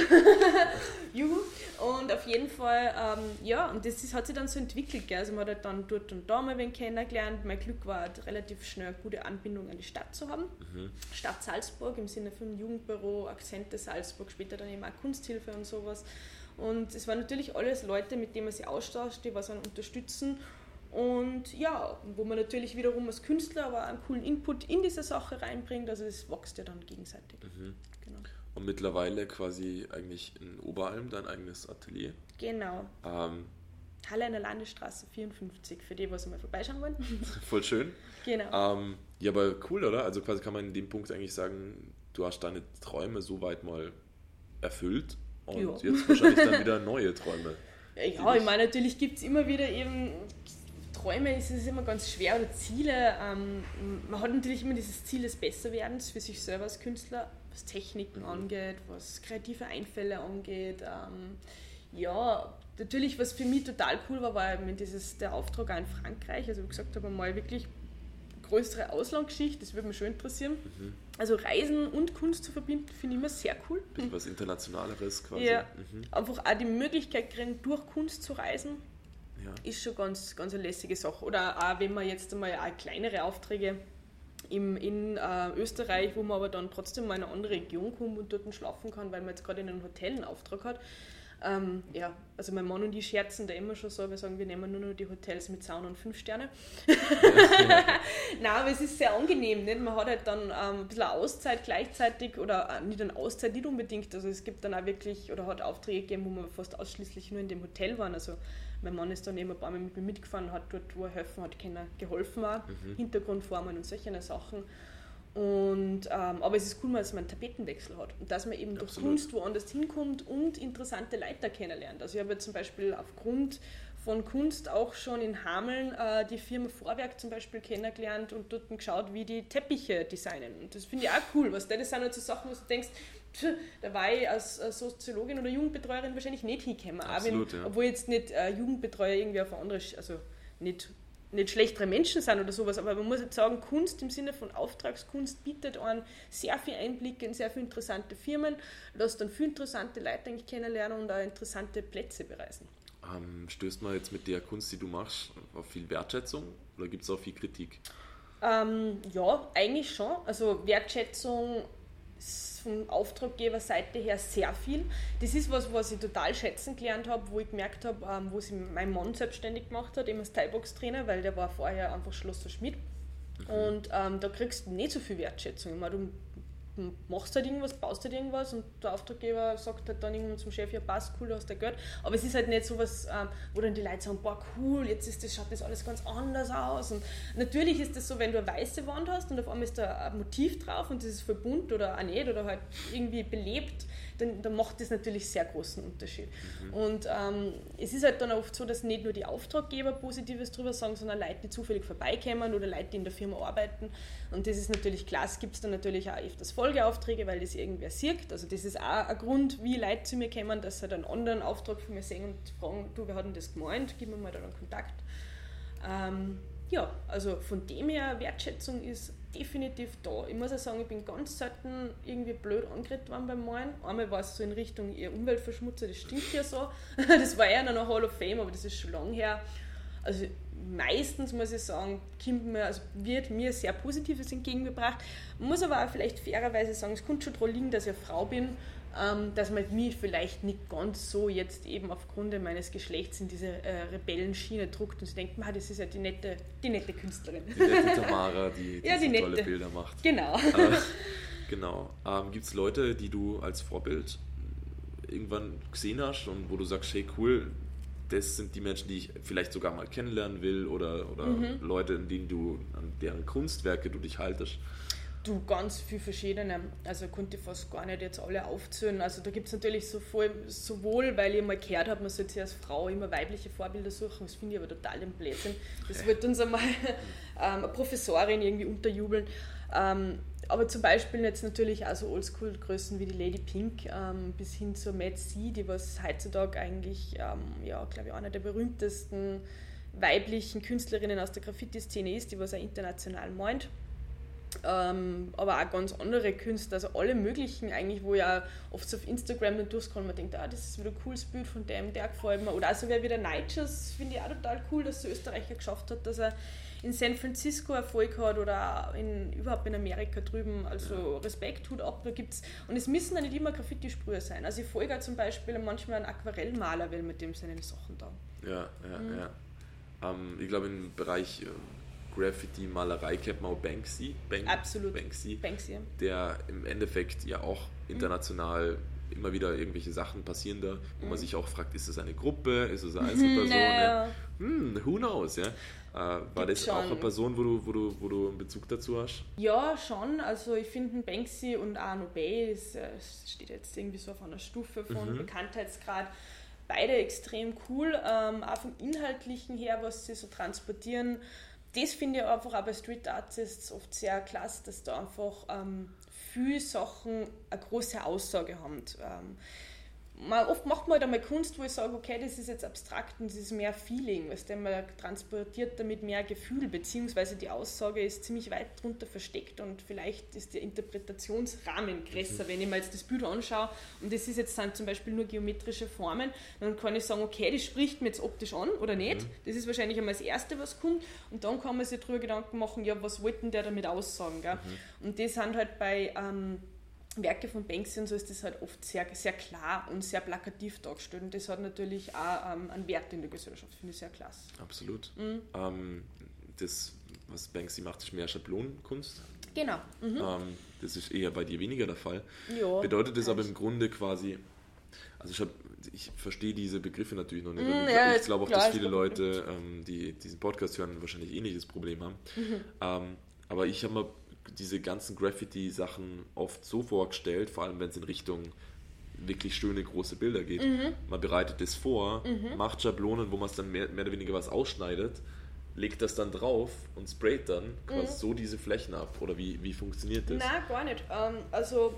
*laughs* Juhu. Und auf jeden Fall, ähm, ja, und das ist, hat sich dann so entwickelt. Gell? Also man hat halt dann dort und da mal wen kennengelernt. Mein Glück war halt relativ schnell eine gute Anbindung an die Stadt zu haben. Mhm. Stadt Salzburg im Sinne von Jugendbüro, Akzente Salzburg, später dann eben auch Kunsthilfe und sowas. Und es waren natürlich alles Leute, mit denen man sich austauscht, die was einen unterstützen. Und ja, wo man natürlich wiederum als Künstler aber einen coolen Input in diese Sache reinbringt. Also das wächst ja dann gegenseitig. Mhm. Genau. Und mittlerweile quasi eigentlich in Oberalm dein eigenes Atelier. genau. Ähm, Halle an der Landesstraße 54, für die, was mal vorbeischauen wollen. *laughs* voll schön. genau. Ähm, ja, aber cool, oder? Also quasi kann man in dem Punkt eigentlich sagen, du hast deine Träume soweit mal erfüllt und Ja. jetzt wahrscheinlich dann *laughs* wieder neue Träume. Ja, ich meine, natürlich gibt es immer wieder eben Träume, ist es immer ganz schwer oder Ziele. Ähm, man hat natürlich immer dieses Ziel des Besserwerdens für sich selber als Künstler, was Techniken angeht, was kreative Einfälle angeht. Ähm, ja, natürlich, was für mich total cool war, war eben dieses, der Auftrag auch in Frankreich. Also, wie gesagt habe, mal wirklich größere Auslandsgeschichte, das würde mich schon interessieren. Also, Reisen und Kunst zu verbinden, finde ich immer sehr cool. Bisschen was Internationaleres quasi. Ja. Mhm. Einfach auch die Möglichkeit kriegen, durch Kunst zu reisen ja. ist schon ganz, ganz eine lässige Sache. Oder auch wenn man jetzt einmal auch kleinere Aufträge im, in äh, Österreich, wo man aber dann trotzdem mal in eine andere Region kommt und dort schlafen kann, weil man jetzt gerade in einem Hotel einen Auftrag hat. Ähm, ja, also mein Mann und ich scherzen da immer schon so, wir sagen, wir nehmen nur noch die Hotels mit Sauna und fünf Sterne. Nein, aber es ist sehr angenehm. Nicht? Man hat halt dann ähm, ein bisschen Auszeit gleichzeitig oder äh, nicht eine Auszeit, nicht unbedingt. Also es gibt dann auch wirklich, oder hat Aufträge gegeben, wo wir fast ausschließlich nur in dem Hotel waren. Also mein Mann ist dann eben ein paar Mal mit mir mitgefahren, hat dort, wo er helfen hat, können, geholfen auch, Hintergrundformen und solche Sachen. Und, ähm, aber es ist cool, dass man einen Tapetenwechsel hat und dass man eben durch Absolut. Kunst woanders hinkommt und interessante Leiter kennenlernt. Also ich habe zum Beispiel aufgrund von Kunst auch schon in Hameln äh, die Firma Vorwerk zum Beispiel kennengelernt und dort geschaut, wie die Teppiche designen. Und das finde ich auch cool, was das sind halt so Sachen, wo du denkst, da war ich als Soziologin oder Jugendbetreuerin wahrscheinlich nicht hingekommen. Absolut, wenn, ja. Obwohl jetzt nicht äh, Jugendbetreuer irgendwie auf andere, also nicht nicht schlechtere Menschen sind oder sowas, aber man muss jetzt sagen, Kunst im Sinne von Auftragskunst bietet einen sehr viel Einblicke in sehr viele interessante Firmen, lässt dann viele interessante Leute eigentlich kennenlernen und auch interessante Plätze bereisen. Ähm, stößt man jetzt mit der Kunst, die du machst, auf viel Wertschätzung oder gibt es auch viel Kritik? Ähm, ja, eigentlich schon. Also Wertschätzung vom Auftraggeberseite her sehr viel. Das ist was, was ich total schätzen gelernt habe, wo ich gemerkt habe, ähm, wo sich mein Mann selbstständig gemacht hat, eben als Thai-Box-Trainer, weil der war vorher einfach Schlosser Schmidt. Und ähm, da kriegst du nicht so viel Wertschätzung. Ich meine, du machst halt irgendwas, baust halt irgendwas und der Auftraggeber sagt halt dann irgendwann zum Chef, ja passt, cool, du hast da Geld. Aber es ist halt nicht so was, ähm, wo dann die Leute sagen, boah cool, jetzt ist das, schaut das alles ganz anders aus. Und natürlich ist das so, wenn du eine weiße Wand hast und auf einmal ist da ein Motiv drauf und das ist voll bunt oder auch nicht oder halt irgendwie belebt, dann, dann macht das natürlich sehr großen Unterschied. Und ähm, es ist halt dann oft so, dass nicht nur die Auftraggeber Positives drüber sagen, sondern Leute, die zufällig vorbeikommen oder Leute, die in der Firma arbeiten. Und das ist natürlich klar, es gibt dann natürlich auch öfters Folgeaufträge, weil das irgendwer sieht. Also das ist auch ein Grund, wie Leute zu mir kommen, dass sie dann einen anderen Auftrag von mir sehen und fragen, du, wer hat denn das gemeint? Gib mir mal da einen Kontakt. Ähm, ja, also von dem her, Wertschätzung ist definitiv da. Ich muss auch sagen, ich bin ganz selten irgendwie blöd angeredet worden beim Malen. Einmal war es so in Richtung ihr Umweltverschmutzer, das stimmt ja so. *laughs* Das war eher noch eine Hall of Fame, aber das ist schon lange her. Also meistens muss ich sagen, kommt mir, also wird mir sehr Positives entgegengebracht. Muss aber auch vielleicht fairerweise sagen, es könnte schon daran liegen, dass ich eine Frau bin, ähm, dass man mich vielleicht nicht ganz so jetzt eben aufgrund meines Geschlechts in diese äh, Rebellenschiene druckt und sie denkt, "Ma, das ist ja die nette, die nette Künstlerin. Die nette *laughs* Tamara, die, die Ja, so die tolle nette. Bilder macht. Genau. Äh, genau. Ähm, Gibt es Leute, die du als Vorbild irgendwann gesehen hast und wo du sagst, hey cool, das sind die Menschen, die ich vielleicht sogar mal kennenlernen will oder, oder Mhm. Leute, in denen du, an deren Kunstwerke du dich haltest? Du, ganz viel verschiedene. Also konnte ich fast gar nicht jetzt alle aufzählen. Also da gibt es natürlich so voll, sowohl, weil ich mal gehört habe, man sollte sich als Frau immer weibliche Vorbilder suchen. Das finde ich aber total im Blödsinn. Das wird uns einmal *laughs* ähm, eine Professorin irgendwie unterjubeln. Ähm, aber zum Beispiel jetzt natürlich auch so Oldschool-Größen wie die Lady Pink ähm, bis hin zur Mad C, die was heutzutage eigentlich, ähm, ja, glaube ich, einer der berühmtesten weiblichen Künstlerinnen aus der Graffiti-Szene ist, die was auch international meint. Ähm, aber auch ganz andere Künstler, also alle möglichen eigentlich, wo ja oft so auf Instagram dann durchscrollen man denkt, ah, das ist wieder ein cooles Bild von dem, der gefällt mir. Oder auch sogar wie der Nigels, finde ich auch total cool, dass der Österreicher geschafft hat, dass er in San Francisco Erfolg hat oder in, überhaupt in Amerika drüben. Also Respekt, Hut ab, da gibt's. Und es müssen ja nicht immer Graffiti-Sprüher sein. Also ich folge zum Beispiel manchmal einen Aquarellmaler, weil mit dem seine Sachen da. Ja, ja, mhm. ja. Ähm, ich glaube im Bereich äh, Graffiti, Malerei kennt man auch Banksy. Bank, Absolut. Banksy. Banksy. Der im Endeffekt ja auch international mhm immer wieder irgendwelche Sachen passieren da, wo man mhm. sich auch fragt, ist es eine Gruppe, ist es eine *laughs* Einzelperson? Naja. Hm, who knows, ja. Äh, war das schon. auch eine Person, wo du, wo, du, wo du einen Bezug dazu hast? Ja, schon. Also ich finde Banksy und Arno Bay ist, äh, steht jetzt irgendwie so auf einer Stufe von mhm. Bekanntheitsgrad. Beide extrem cool, ähm, auch vom Inhaltlichen her, was sie so transportieren. Das finde ich einfach auch bei Street Artists oft sehr klasse, dass da einfach ähm, viele Sachen eine große Aussage haben. Ähm, man, oft macht man halt einmal Kunst, wo ich sage, okay, das ist jetzt abstrakt und das ist mehr Feeling, was denn man transportiert damit mehr Gefühl, beziehungsweise die Aussage ist ziemlich weit drunter versteckt und vielleicht ist der Interpretationsrahmen größer. Wenn ich mir jetzt das Bild anschaue und das ist jetzt dann zum Beispiel nur geometrische Formen, dann kann ich sagen, okay, das spricht mir jetzt optisch an oder nicht. Mhm. Das ist wahrscheinlich einmal das Erste, was kommt und dann kann man sich darüber Gedanken machen, ja, was wollten der damit aussagen. Mhm. Und das sind halt bei... Ähm, Werke von Banksy und so ist das halt oft sehr, sehr klar und sehr plakativ dargestellt. Und das hat natürlich auch ähm, einen Wert in der Gesellschaft, finde ich sehr klasse. Absolut. Mhm. Ähm, das, was Banksy macht, ist mehr Schablonenkunst. Genau. Mhm. Ähm, das ist eher bei dir weniger der Fall. Ja, Bedeutet das aber im Grunde quasi, also ich, hab, ich verstehe diese Begriffe natürlich noch nicht. Mm, ich, ja, ich glaube auch, dass viele Leute, ähm, die diesen Podcast hören, wahrscheinlich ähnliches eh Problem haben. Mhm. Ähm, aber ich habe mal diese ganzen Graffiti-Sachen oft so vorgestellt, vor allem wenn es in Richtung wirklich schöne große Bilder geht. Mhm. Man bereitet das vor, mhm. macht Schablonen, wo man es dann mehr, mehr, oder weniger was ausschneidet, legt das dann drauf und sprayt dann quasi mhm. so diese Flächen ab. Oder wie, wie funktioniert das? Nein, gar nicht. Ähm, also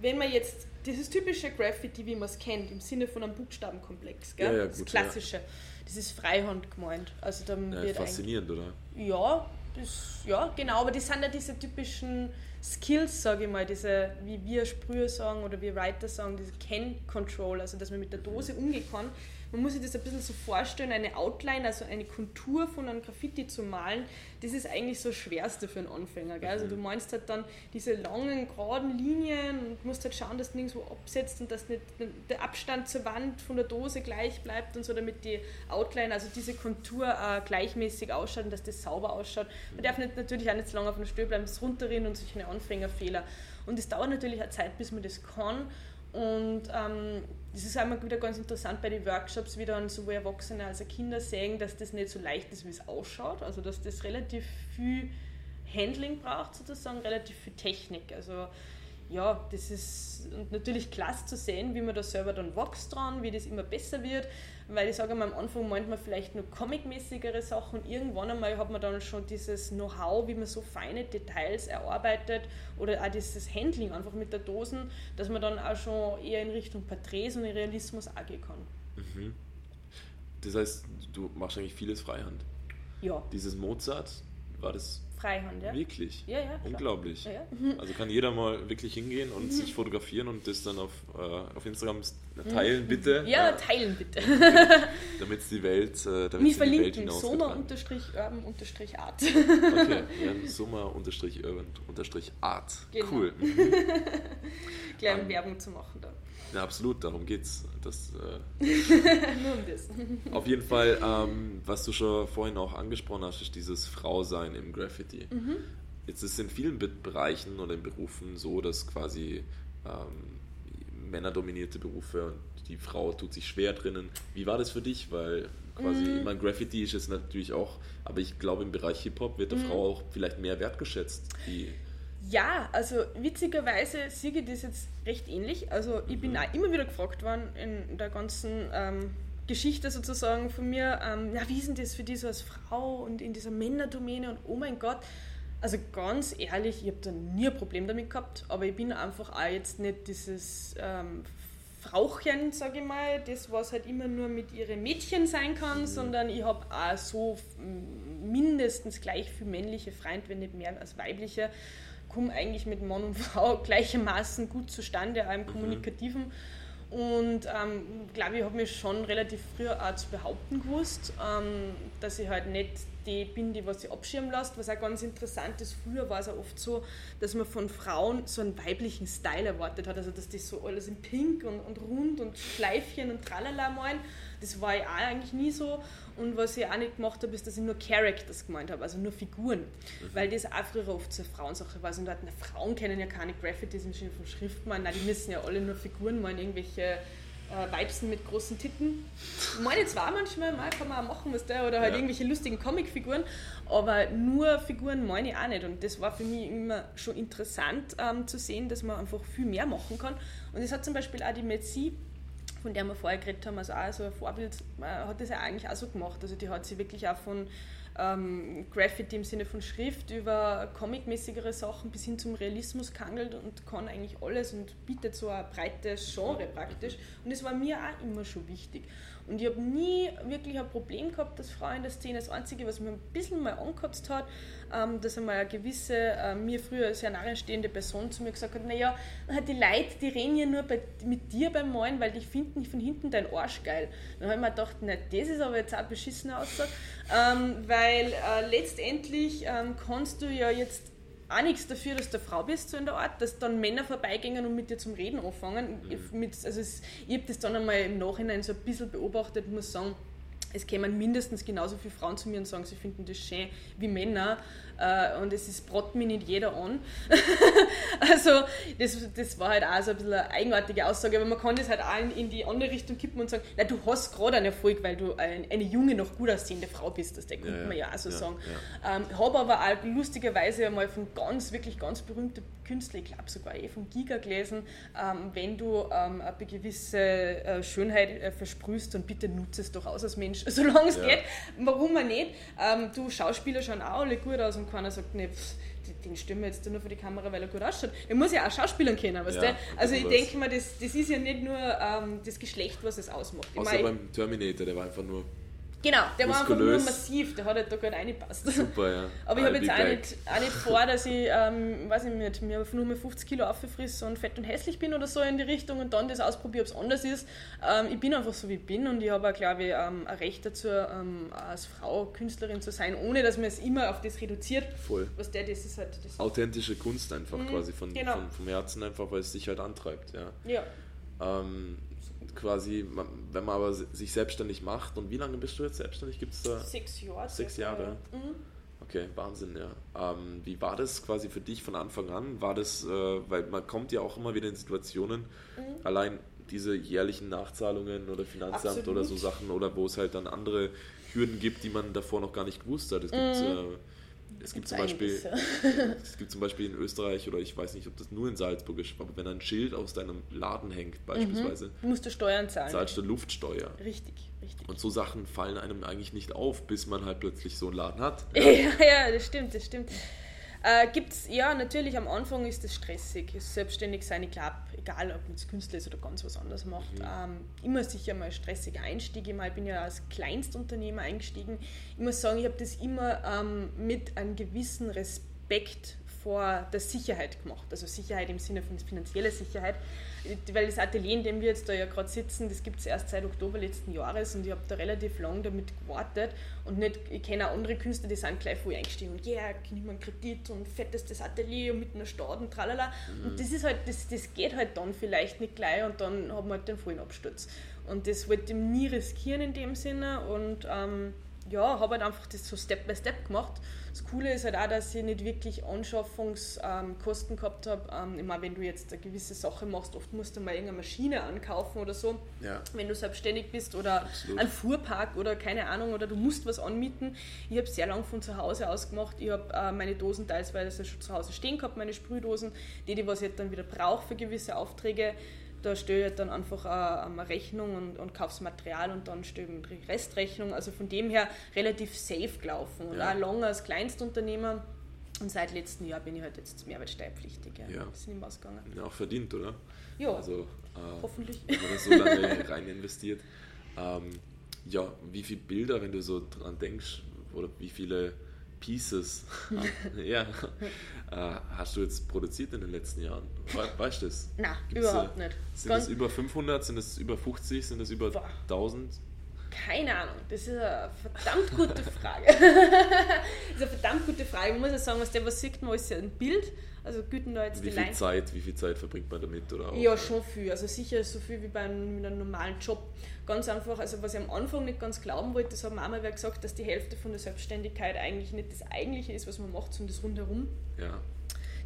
wenn man jetzt dieses typische Graffiti, wie man es kennt, im Sinne von einem Buchstabenkomplex, gell? Ja, ja, das gut, klassische, ja. das ist Freihand gemeint. Also dann ja, faszinierend, oder? Ja, das, ja, genau, aber das sind ja diese typischen Skills, sage ich mal, diese, wie wir Sprüher sagen oder wie Writer sagen, diese Can-Control, also dass man mit der Dose umgehen kann man muss sich das ein bisschen so vorstellen, eine Outline, also eine Kontur von einem Graffiti zu malen, das ist eigentlich so das Schwerste für einen Anfänger. Gell? Also mhm. du meinst halt dann diese langen, geraden Linien und musst halt schauen, dass du nirgendwo absetzt und dass nicht der Abstand zur Wand von der Dose gleich bleibt und so, damit die Outline, also diese Kontur äh, gleichmäßig ausschaut und dass das sauber ausschaut. Man darf nicht, natürlich auch nicht so lange auf einer Stelle bleiben, das runterrinnen und solche Anfängerfehler. Und es dauert natürlich auch Zeit, bis man das kann. Und ähm, das ist einmal wieder ganz interessant bei den Workshops, wie dann sowohl Erwachsene als auch Kinder sehen, dass das nicht so leicht ist, wie es ausschaut. Also dass das relativ viel Handling braucht, sozusagen, relativ viel Technik. Also ja, das ist natürlich klasse zu sehen, wie man da selber dann wächst dran, wie das immer besser wird, weil ich sage mal, am Anfang meint man vielleicht nur comic-mäßigere Sachen und irgendwann einmal hat man dann schon dieses Know-how, wie man so feine Details erarbeitet oder auch dieses Handling einfach mit der Dosen, dass man dann auch schon eher in Richtung Porträts und Realismus angehen kann. Mhm. Das heißt, du machst eigentlich vieles Freihand. Ja. Dieses Mozart, war das Freihand, ja. Wirklich? Ja, ja. Unglaublich. Ja, ja. *laughs* Also kann jeder mal wirklich hingehen und mhm. sich fotografieren und das dann auf, äh, auf Instagram teilen, bitte. Ja, teilen bitte. *laughs* damit es die Welt, äh, damit Wir verlinken Soma-Art. okay, *laughs* ja, Soma-Urban-Art. Genau. Cool. Mhm. Kleine um, Werbung zu machen da. Ja, absolut, darum geht's. Das, äh, *laughs* Nur um das. *laughs* Auf jeden Fall, ähm, was du schon vorhin auch angesprochen hast, ist dieses Frausein im Graffiti. Mhm. Jetzt ist es in vielen Bereichen oder in Berufen so, dass quasi ähm, männerdominierte Berufe und die Frau tut sich schwer drinnen. Wie war das für dich? Weil quasi, mhm. ich meine, Graffiti ist es natürlich auch, aber ich glaube, im Bereich Hip-Hop wird der mhm. Frau auch vielleicht mehr wertgeschätzt. Die, ja, also witzigerweise sehe ich das jetzt recht ähnlich. Also ich bin auch immer wieder gefragt worden in der ganzen ähm, Geschichte sozusagen von mir, ähm, ja, wie ist denn das für dich so als Frau und in dieser Männerdomäne und oh mein Gott. Also ganz ehrlich, ich habe da nie ein Problem damit gehabt, aber ich bin einfach auch jetzt nicht dieses ähm, Frauchen, sage ich mal, das was halt immer nur mit ihren Mädchen sein kann, mhm. sondern ich habe auch so mindestens gleich viele männliche Freunde, wenn nicht mehr als weibliche. Komme eigentlich mit Mann und Frau *laughs* gleichermaßen gut zustande, auch im mhm. Kommunikativen. Und ähm, glaube ich, habe mich schon relativ früh auch zu behaupten gewusst, ähm, dass ich halt nicht die bin, die was sie abschirmen lässt. Was auch ganz interessant ist, früher war es auch oft so, dass man von Frauen so einen weiblichen Style erwartet hat. Also dass die so alles in Pink und, und rund und Schleifchen und tralala malen. Das war ja auch eigentlich nie so. Und was ich auch nicht gemacht habe, ist, dass ich nur Characters gemeint habe, also nur Figuren. Mhm. Weil das auch früher oft so eine Frauensache war. Und da hatten Frauen kennen ja keine Graffitis im Sinne von Schriftmalen. Nein, die müssen ja alle nur Figuren malen, irgendwelche äh, Weibsen mit großen Titten. Meine zwar manchmal, mal kann man auch machen, was der, oder halt ja. irgendwelche lustigen Comicfiguren, aber nur Figuren meine ich auch nicht. Und das war für mich immer schon interessant ähm, zu sehen, dass man einfach viel mehr machen kann. Und das hat zum Beispiel auch die Metzi von der wir vorher geredet haben, also auch so ein Vorbild, äh, hat das ja eigentlich auch so gemacht. Also die hat sie wirklich auch von ähm, Graffiti im Sinne von Schrift über comicmäßigere Sachen bis hin zum Realismus kangelt und kann eigentlich alles und bietet so ein breites Genre praktisch. Und das war mir auch immer schon wichtig. Und ich habe nie wirklich ein Problem gehabt, dass Frauen in der Szene, das Einzige, was mir ein bisschen mal angekotzt hat, ähm, dass einmal eine gewisse, äh, mir früher sehr nahestehende Person zu mir gesagt hat, naja, die Leute, die reden ja nur bei, mit dir beim Malen, weil die finden von hinten dein Arsch geil. Dann habe ich mir gedacht, na, das ist aber jetzt auch beschissene Aussage, ähm, weil äh, letztendlich ähm, kannst du ja jetzt auch nichts dafür, dass du eine Frau bist, so in der Art, dass dann Männer vorbeigehen und mit dir zum Reden anfangen. Mhm. Mit, also es, ich habe das dann einmal im Nachhinein so ein bisschen beobachtet und muss sagen, es kämen mindestens genauso viele Frauen zu mir und sagen, sie finden das schön wie Männer äh, und es ist brot mir nicht jeder an. *laughs* also das, das war halt auch so ein bisschen eine eigenartige Aussage, aber man kann das halt auch in, in die andere Richtung kippen und sagen, na, du hast gerade einen Erfolg, weil du ein, eine junge, noch gut aussehende Frau bist, das könnte ja, man ja auch so ja, sagen. Ja. Ähm, habe aber auch lustigerweise einmal von ganz, wirklich ganz berühmten Künstlern, ich glaube sogar eh von Giga gelesen, ähm, wenn du ähm, eine gewisse äh, Schönheit äh, versprühst, dann bitte nutze es doch aus als Mensch, *laughs* solange es geht. Warum man nicht? Ähm, du Schauspieler schauen auch alle gut aus und keiner sagt, nee, pff, den stimmen wir jetzt nur für die Kamera, weil er gut ausschaut. Er muss ja auch Schauspielern kennen, weißt ja, du? Also ich denke mal, das, das ist ja nicht nur ähm, das Geschlecht, was es ausmacht. Ich Außer mein, beim Terminator, der war einfach nur Genau, der muskulös. war einfach nur massiv, der hat halt da gerade reingepasst. Super, ja. *laughs* Aber ich habe jetzt auch nicht, auch nicht vor, dass ich, ähm, weiß ich nicht, mir nur mal 50 Kilo aufgefriss und fett und hässlich bin oder so in die Richtung und dann das ausprobiere, ob es anders ist. Ähm, ich bin einfach so, wie ich bin und ich habe auch, glaube ich, ähm, ein Recht dazu, ähm, als Frau Künstlerin zu sein, ohne dass man es immer auf das reduziert. Voll. Was der, das ist halt... Das Authentische Kunst einfach mhm, quasi von, genau. von, vom Herzen einfach, weil es dich halt antreibt, ja. Ja. Ähm, quasi, wenn man aber sich selbstständig macht. Und wie lange bist du jetzt selbstständig? Gibt es da? Sechs Jahre. Sechs Jahre. Mhm. Okay, Wahnsinn, ja. Ähm, wie war das quasi für dich von Anfang an? War das, äh, weil man kommt ja auch immer wieder in Situationen, mhm. allein diese jährlichen Nachzahlungen oder Finanzamt Absolut. oder so Sachen, oder wo es halt dann andere Hürden gibt, die man davor noch gar nicht gewusst hat. Es gibt mhm. äh, es gibt, zum Beispiel, *laughs* es gibt zum Beispiel in Österreich oder ich weiß nicht, ob das nur in Salzburg ist, aber wenn ein Schild aus deinem Laden hängt beispielsweise, mhm. musst du Steuern zahlen. Zahlst du Luftsteuer. Richtig, richtig. Und so Sachen fallen einem eigentlich nicht auf, bis man halt plötzlich so einen Laden hat. Ja, *laughs* ja, ja das stimmt, das stimmt. Äh, gibt's, ja, natürlich am Anfang ist es stressig, selbstständig sein, ich glaube, egal ob man es Künstler ist oder ganz was anderes macht, mhm. ähm, immer sicher mal stressiger Einstieg. Ich, ich bin ja als Kleinstunternehmer eingestiegen. Ich muss sagen, ich habe das immer ähm, mit einem gewissen Respekt vor der Sicherheit gemacht. Also Sicherheit im Sinne von finanzieller Sicherheit weil das Atelier, in dem wir jetzt da ja gerade sitzen, das gibt es erst seit Oktober letzten Jahres und ich habe da relativ lang damit gewartet und nicht, ich kenne auch andere Künstler, die sind gleich voll eingestiegen und ja, yeah, ich nehme einen Kredit und fettestes Atelier und mit einer Stadt und tralala mhm. und das ist halt, das, das geht halt dann vielleicht nicht gleich und dann haben wir halt den vollen Absturz und das wollte ich nie riskieren in dem Sinne und ähm, ja, habe halt einfach das so Step by Step gemacht das Coole ist halt auch, dass ich nicht wirklich Anschaffungskosten gehabt habe. Ähm, ich meine, wenn du jetzt eine gewisse Sache machst, oft musst du mal irgendeine Maschine ankaufen oder so, ja. wenn du selbstständig bist oder Absolut. einen Fuhrpark oder keine Ahnung oder du musst was anmieten. Ich habe sehr lange von zu Hause aus gemacht. Ich habe äh, meine Dosen teilweise schon zu Hause stehen gehabt, meine Sprühdosen, die, die was ich dann wieder brauche für gewisse Aufträge da stelle ich dann einfach eine Rechnung und, und kaufe das Material und dann stelle ich die Restrechnung. Also von dem her relativ safe gelaufen. Und ja. auch lange als Kleinstunternehmer. Und seit letztem Jahr bin ich halt jetzt mehrwertsteuerpflichtig. Ja. ja. Ist nicht ausgegangen. Ja, auch verdient, oder? Ja. Also, äh, hoffentlich. Wenn man so lange *laughs* rein investiert. Ähm, ja, wie viele Bilder, wenn du so dran denkst, oder wie viele Pieces. *laughs* ja. Äh, hast du jetzt produziert in den letzten Jahren? Weißt du das? Nein, überhaupt nicht. Sind es über 500? Sind es über 50? Sind es über Boah. 1000? Keine Ahnung, das ist eine verdammt gute Frage. *laughs* das ist eine verdammt gute Frage. Man muss ja sagen, was der was sieht, man ist ja ein Bild. Also Güten da jetzt wie viel Zeit, Wie viel Zeit verbringt man damit? Oder ja, schon viel. Also sicher so viel wie bei einem, einem, normalen Job. Ganz einfach, also was ich am Anfang nicht ganz glauben wollte, das hat mir auch mal gesagt, dass die Hälfte von der Selbstständigkeit eigentlich nicht das Eigentliche ist, was man macht, sondern das Rundherum. Ja.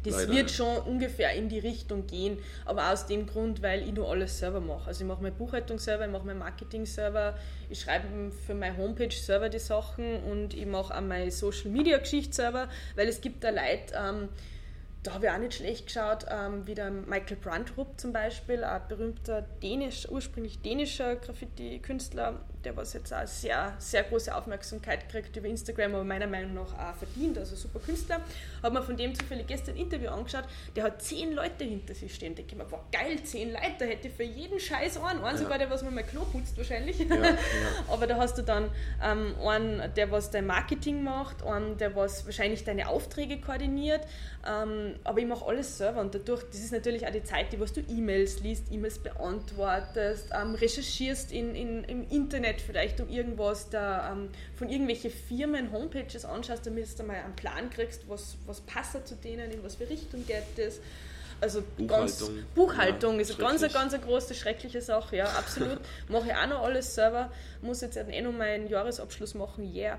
Das Leider. wird schon ungefähr in die Richtung gehen, aber aus dem Grund, weil ich nur alles selber mache. Also ich mache meine Buchhaltung selber, ich mache mein Marketing selber, ich schreibe für meine Homepage selber die Sachen und ich mache auch meine Social Media Geschichte selber, weil es gibt da Leute, ähm, da habe ich auch nicht schlecht geschaut, ähm, wie der Michael Brandrup zum Beispiel, ein berühmter dänisch, ursprünglich dänischer Graffiti-Künstler, der was jetzt auch sehr, sehr große Aufmerksamkeit kriegt über Instagram, aber meiner Meinung nach auch verdient, also super Künstler. Habe mir von dem zufällig gestern ein Interview angeschaut, der hat zehn Leute hinter sich stehen. Denke ich mir, boah, geil, zehn Leute, da hätte ich für jeden Scheiß einen, einen ja. sogar der, was mir mein Klo putzt wahrscheinlich. Ja, ja. *laughs* aber da hast du dann ähm, einen, der was dein Marketing macht, einen, der was wahrscheinlich deine Aufträge koordiniert, ähm, aber ich mache alles selber und dadurch, das ist natürlich auch die Zeit, die was du E-Mails liest, E-Mails beantwortest, ähm, recherchierst in, in, im Internet, Internet vielleicht um irgendwas da ähm, von irgendwelchen Firmen Homepages anschaust, damit du mal einen Plan kriegst, was, was passt zu denen, in was für Richtung geht das. Also Buchhaltung, ganz, Buchhaltung ja, ist eine ganz, ganz eine große, schreckliche Sache, ja, absolut. *laughs* Mache ich auch noch alles selber, muss jetzt eh noch meinen Jahresabschluss machen, yeah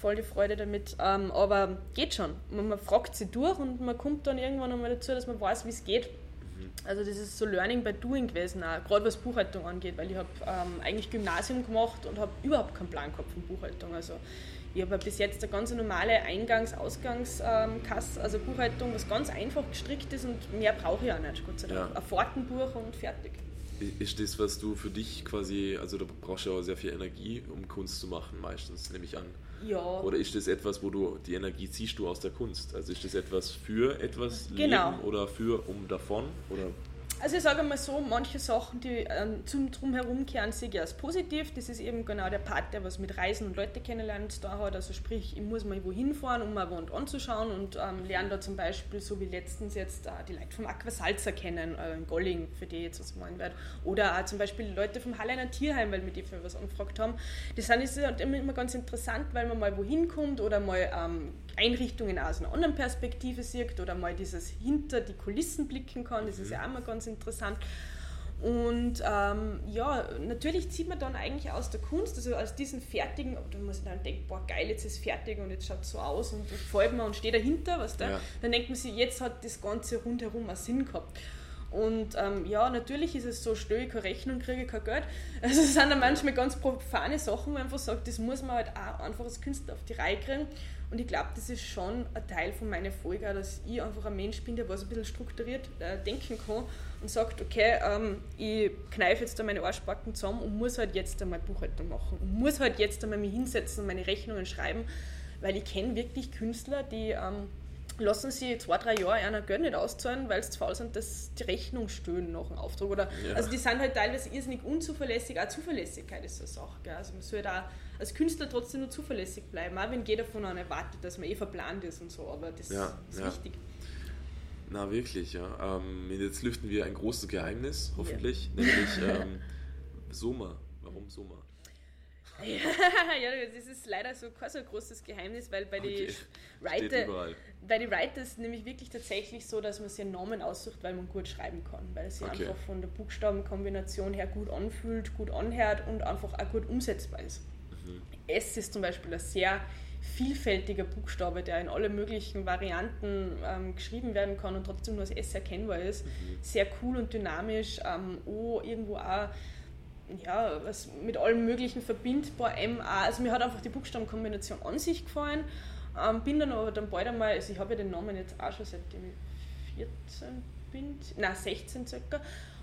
voll die Freude damit. Ähm, aber geht schon. Man, man, fragt sie durch und man kommt dann irgendwann einmal dazu, dass man weiß, wie es geht. Also das ist so Learning by Doing gewesen, gerade was Buchhaltung angeht, weil ich habe ähm, eigentlich Gymnasium gemacht und habe überhaupt keinen Plan gehabt von Buchhaltung. Also ich habe bis jetzt eine ganz normale Eingangs-Ausgangskasse, ähm, also Buchhaltung, was ganz einfach gestrickt ist und mehr brauche ich auch nicht, Gott sei Dank. Ja. Ein Fahrtenbuch und fertig. Ist das, was du für dich quasi, also da brauchst du ja auch sehr viel Energie, um Kunst zu machen, meistens, nehme ich an. Ja. Oder ist das etwas, wo du die Energie ziehst du aus der Kunst? Also ist das etwas für etwas genau. Leben oder für um davon? Oder? Also ich sage mal so, manche Sachen, die ähm, zum Drumherum kehren, sehe ich als positiv. Das ist eben genau der Part, der was mit Reisen und Leute kennenlernen da hat. Also sprich, ich muss mal wohin fahren, um mal Wand anzuschauen und ähm, lerne da zum Beispiel, so wie letztens jetzt äh, die Leute vom Aquasalzer kennen, äh, in Golling, für die jetzt was meinen werde. Oder auch zum Beispiel Leute vom Halleiner Tierheim, weil wir die für was angefragt haben. Das ist halt immer, immer ganz interessant, weil man mal wohin kommt oder mal ähm, Einrichtungen aus einer anderen Perspektive sieht oder mal dieses hinter die Kulissen blicken kann. Das ist ja auch mal ganz interessant. Und ähm, ja, natürlich zieht man dann eigentlich aus der Kunst, also aus diesen fertigen, da muss man dann denken, boah geil, jetzt ist es fertig und jetzt schaut es so aus und gefällt mir und steht dahinter, was da. Ja. Dann denkt man sich, jetzt hat das Ganze rundherum einen Sinn gehabt. Und ähm, ja, natürlich ist es so, stelle ich keine Rechnung, kriege ich kein Geld. *laughs* Also es sind dann manchmal ganz profane Sachen, wo man einfach sagt, das muss man halt auch einfach als Künstler auf die Reihe kriegen. Und ich glaube, das ist schon ein Teil von meiner Folge, dass ich einfach ein Mensch bin, der was ein bisschen strukturiert äh, denken kann und sagt, okay, ähm, ich kneife jetzt da meine Arschbacken zusammen und muss halt jetzt einmal Buchhaltung machen und muss halt jetzt einmal mich hinsetzen und meine Rechnungen schreiben, weil ich kenne wirklich Künstler, die ähm, lassen sie zwei, drei Jahre einer Geld nicht auszahlen, weil sie zu faul sind, dass die Rechnung stehen nach dem Auftrag. Oder, ja. Also die sind halt teilweise irrsinnig unzuverlässig, auch Zuverlässigkeit ist so eine Sache. Gell? Also man sollte auch als Künstler trotzdem nur zuverlässig bleiben, auch wenn jeder von einem erwartet, dass man eh verplant ist und so, aber das ja, ist ja. wichtig. Na wirklich, ja. Ähm, jetzt lüften wir ein großes Geheimnis, hoffentlich, ja. *laughs* nämlich ähm, Soma. Warum Soma? *laughs* Ja, das ist leider so kein so großes Geheimnis, weil bei okay. den Writer, bei den Writers nämlich wirklich tatsächlich so, dass man sich einen Namen aussucht, weil man gut schreiben kann, weil es sich okay. einfach von der Buchstabenkombination her gut anfühlt, gut anhört und einfach auch gut umsetzbar ist. Mhm. S ist zum Beispiel ein sehr vielfältiger Buchstabe, der in alle möglichen Varianten ähm, geschrieben werden kann und trotzdem nur als S erkennbar ist. Mhm. Sehr cool und dynamisch. Ähm, o irgendwo auch ja, was mit allem Möglichen verbindbar. MA, also mir hat einfach die Buchstabenkombination an sich gefallen. Ähm, bin dann aber dann bald einmal, also ich habe ja den Namen jetzt auch schon seitdem ich 14 bin, nein 16 circa,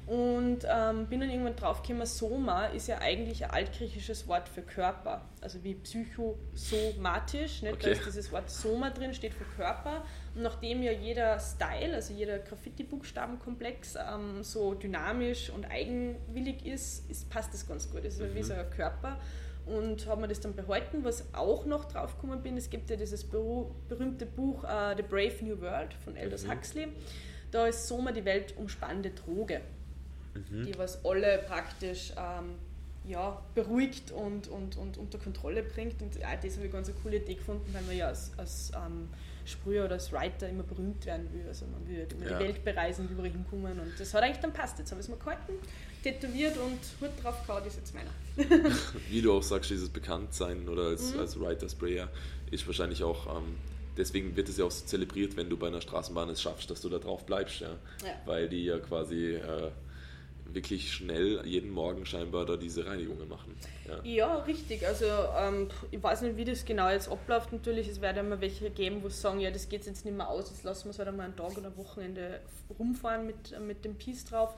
und ähm, bin dann irgendwann draufgekommen, Soma ist ja eigentlich ein altgriechisches Wort für Körper, also wie psychosomatisch, nicht? Okay. da ist dieses Wort Soma drin, steht für Körper. Und nachdem ja jeder Style, also jeder Graffiti-Buchstabenkomplex ähm, so dynamisch und eigenwillig ist, ist, passt das ganz gut. Das ist mhm. wie so ein Körper. und habe mir das dann behalten. Was auch noch draufgekommen bin, es gibt ja dieses berühmte Buch uh, The Brave New World von Aldous mhm. Huxley. Da ist Soma die weltumspannende Droge, mhm. die was alle praktisch ähm, ja, beruhigt und, und, und unter Kontrolle bringt. Und ja, das habe ich ganz eine coole Idee gefunden, weil man ja als, als ähm, Sprüher oder als Writer immer berühmt werden will. Also man will immer ja. die Welt bereisen und überall hinkommen. Und das hat eigentlich dann passt. Jetzt habe ich es mir gehalten, tätowiert und Hut drauf gehauen, ist jetzt meiner. *laughs* Wie du auch sagst, dieses Bekanntsein oder als, mhm. als Writer, Sprayer ist wahrscheinlich auch. Ähm, deswegen wird es ja auch so zelebriert, wenn du bei einer Straßenbahn es schaffst, dass du da drauf bleibst, ja. ja. Weil die ja quasi äh, wirklich schnell jeden Morgen scheinbar da diese Reinigungen machen. Ja, ja richtig. Also ähm, ich weiß nicht, wie das genau jetzt abläuft. Natürlich, es werden immer welche geben, wo sagen, ja, das geht jetzt nicht mehr aus, jetzt lassen wir es halt einmal einen Tag oder ein Wochenende rumfahren mit, mit dem Peace drauf.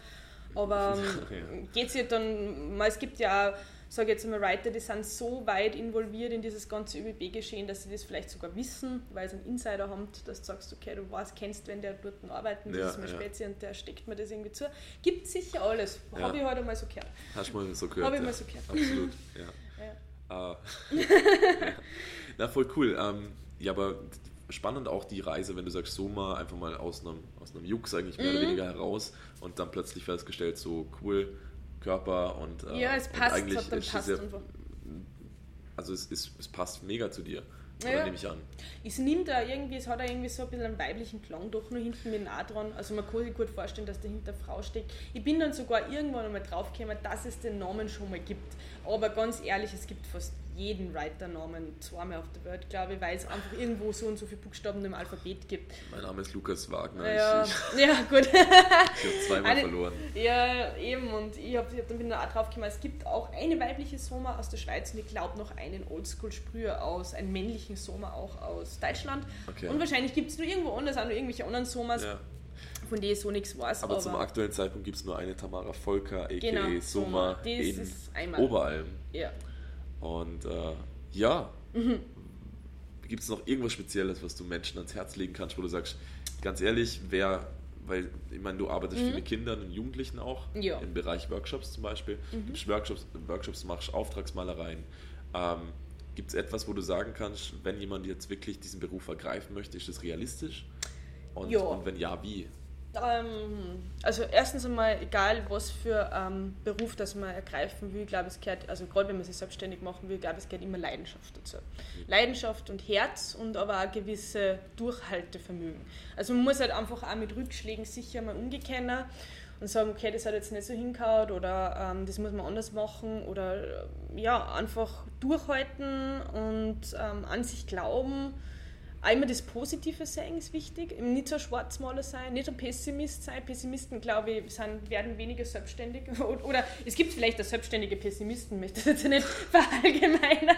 Aber *laughs* ähm, ja. geht es ja dann, es gibt ja auch sage jetzt mal Writer, die sind so weit involviert in dieses ganze ÖBB-Geschehen, dass sie das vielleicht sogar wissen, weil sie einen Insider haben, dass du sagst, okay, du weißt, kennst, wenn der dort arbeiten, das ja, ist mein ja. Spezi und der steckt mir das irgendwie zu. Gibt sicher alles. Ja. Habe ich heute mal so gehört. Hast du mal so gehört? Habe ich mal so gehört. Absolut, *laughs* ja. ja. Uh, *laughs* Na, voll cool. Ähm, ja, aber spannend auch die Reise, wenn du sagst, so mal einfach mal aus einem, aus einem Jux eigentlich mehr mhm. oder weniger heraus und dann plötzlich festgestellt, so cool, Körper und äh, ja, es passt, und eigentlich dann passt sehr, also es, es, es passt mega zu dir. Oder ja. nehme ich an. Es nimmt da irgendwie, es hat da irgendwie so ein bisschen einen weiblichen Klang doch nur hinten mit A dran. Also man kann sich gut vorstellen, dass dahinter Frau steckt. Ich bin dann sogar irgendwann einmal draufgekommen, dass es den Namen schon mal gibt. Aber ganz ehrlich, es gibt fast jeden Writer-Namen zweimal auf der Welt, glaube ich, weil es einfach irgendwo so und so viele Buchstaben im Alphabet gibt. Mein Name ist Lukas Wagner. Ja, ich, *laughs* ja gut. ich habe zweimal eine, verloren. Ja, eben. Und ich, hab, ich hab, dann bin da auch drauf gekommen, es gibt auch eine weibliche Soma aus der Schweiz und ich glaube noch einen Oldschool-Sprüher aus, einen männlichen Soma auch aus Deutschland. Okay. Und wahrscheinlich gibt es nur irgendwo anders auch noch irgendwelche anderen Somas. Ja von denen ich so nichts weiß. Aber, aber zum aktuellen Zeitpunkt gibt es nur eine Tamara Volker, a.k.a. Genau, Soma, in Oberalm. Ja. Und äh, ja, mhm. gibt es noch irgendwas Spezielles, was du Menschen ans Herz legen kannst, wo du sagst, ganz ehrlich, wer, weil ich meine, du arbeitest mhm. viel mit Kindern und Jugendlichen auch, ja. im Bereich Workshops zum Beispiel, mhm. du Workshops, Workshops machst, Auftragsmalereien. Ähm, Gibt es etwas, wo du sagen kannst, wenn jemand jetzt wirklich diesen Beruf ergreifen möchte, ist das realistisch? Und, und wenn ja, wie? Ähm, also erstens einmal, egal was für ähm, Beruf das man ergreifen will, glaube es gehört, also gerade wenn man sich selbstständig machen will, glaube es gehört immer Leidenschaft dazu. Leidenschaft und Herz und aber auch gewisse Durchhaltevermögen. Also man muss halt einfach auch mit Rückschlägen sicher mal umgehen und sagen, okay, das hat jetzt nicht so hingehauen oder ähm, das muss man anders machen oder ja, einfach durchhalten und ähm, an sich glauben einmal das Positive sehen ist wichtig, nicht so ein Schwarzmaler sein, nicht ein Pessimist sein. Pessimisten, glaube ich, sind, werden weniger selbstständig. *laughs* Oder es gibt vielleicht auch selbstständige Pessimisten, möchte ich jetzt nicht *laughs* verallgemeinern.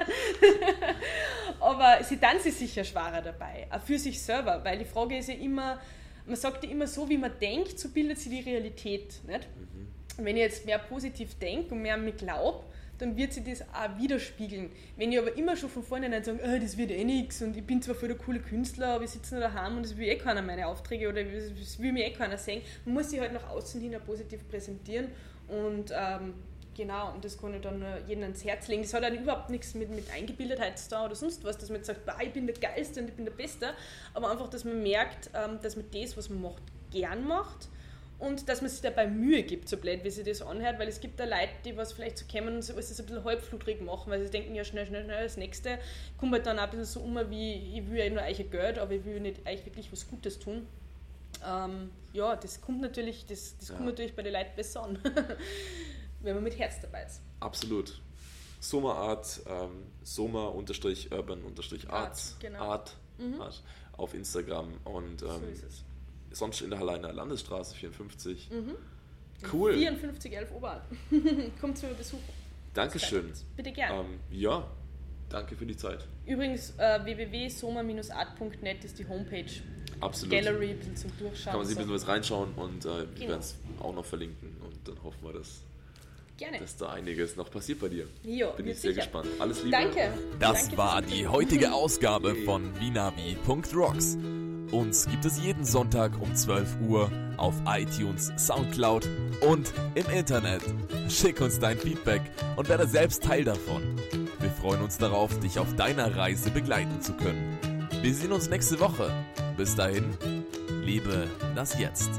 *laughs* Aber sie dann sie sicher schwerer dabei, auch für sich selber, weil die Frage ist ja immer, man sagt ja immer so, wie man denkt, so bildet sich die Realität. Nicht? Mhm. Wenn ich jetzt mehr positiv denke und mehr an mich glaube, dann wird sich das auch widerspiegeln. Wenn ich aber immer schon von vornherein sage, oh, das wird eh nichts und ich bin zwar voll der coole Künstler, aber ich sitze nur daheim und es will eh keiner meine Aufträge oder es will mir eh keiner sehen, man muss sich halt nach außen hin auch positiv präsentieren und ähm, Genau, und das kann ich dann jedem ans Herz legen. Das hat dann überhaupt nichts mit, mit Eingebildetheit zu tun oder sonst was, dass man jetzt sagt, ich bin der Geilste und ich bin der Beste, aber einfach, dass man merkt, ähm, dass man das, was man macht, gern macht und dass man sich dabei Mühe gibt, so blöd wie sich das anhört, weil es gibt da Leute, die was vielleicht so kommen und so alles ein bisschen halbflutrig machen, weil sie denken, ja schnell, schnell, schnell, das nächste kommt halt dann auch ein bisschen so um, wie ich will ja nur euch Geld, aber ich will nicht euch wirklich was Gutes tun. Ähm, ja, das kommt natürlich, das, das ja. kommt natürlich bei den Leuten besser an, *laughs* wenn man mit Herz dabei ist. Absolut. Soma Art, ähm, Soma-Urban-Arts, Art, genau. Art, mhm. Art auf Instagram und ähm, so ist es sonst in der Halleiner Landesstraße 54. Mhm. Cool. 5411 Oberalp. Kommt zu Besuch. Dankeschön. Bitte gerne. Ähm, ja, danke für die Zeit. Übrigens, äh, www.soma-art.net ist die Homepage. Absolut. Gallery, ein bisschen zum Durchschauen. Kann man sich ein bisschen was reinschauen und äh, wir genau. werden es auch noch verlinken und dann hoffen wir, dass, Gerne. dass da einiges noch passiert bei dir. Jo, Bin ich sehr sicher. gespannt. Alles Liebe. Danke. Das Danke war die heutige *laughs* Ausgabe von Vinavi.rocks. Uns gibt es jeden Sonntag um 12 Uhr auf iTunes, Soundcloud und im Internet. Schick uns dein Feedback und werde selbst Teil davon. Wir freuen uns darauf, dich auf deiner Reise begleiten zu können. Wir sehen uns nächste Woche. Bis dahin, liebe das Jetzt.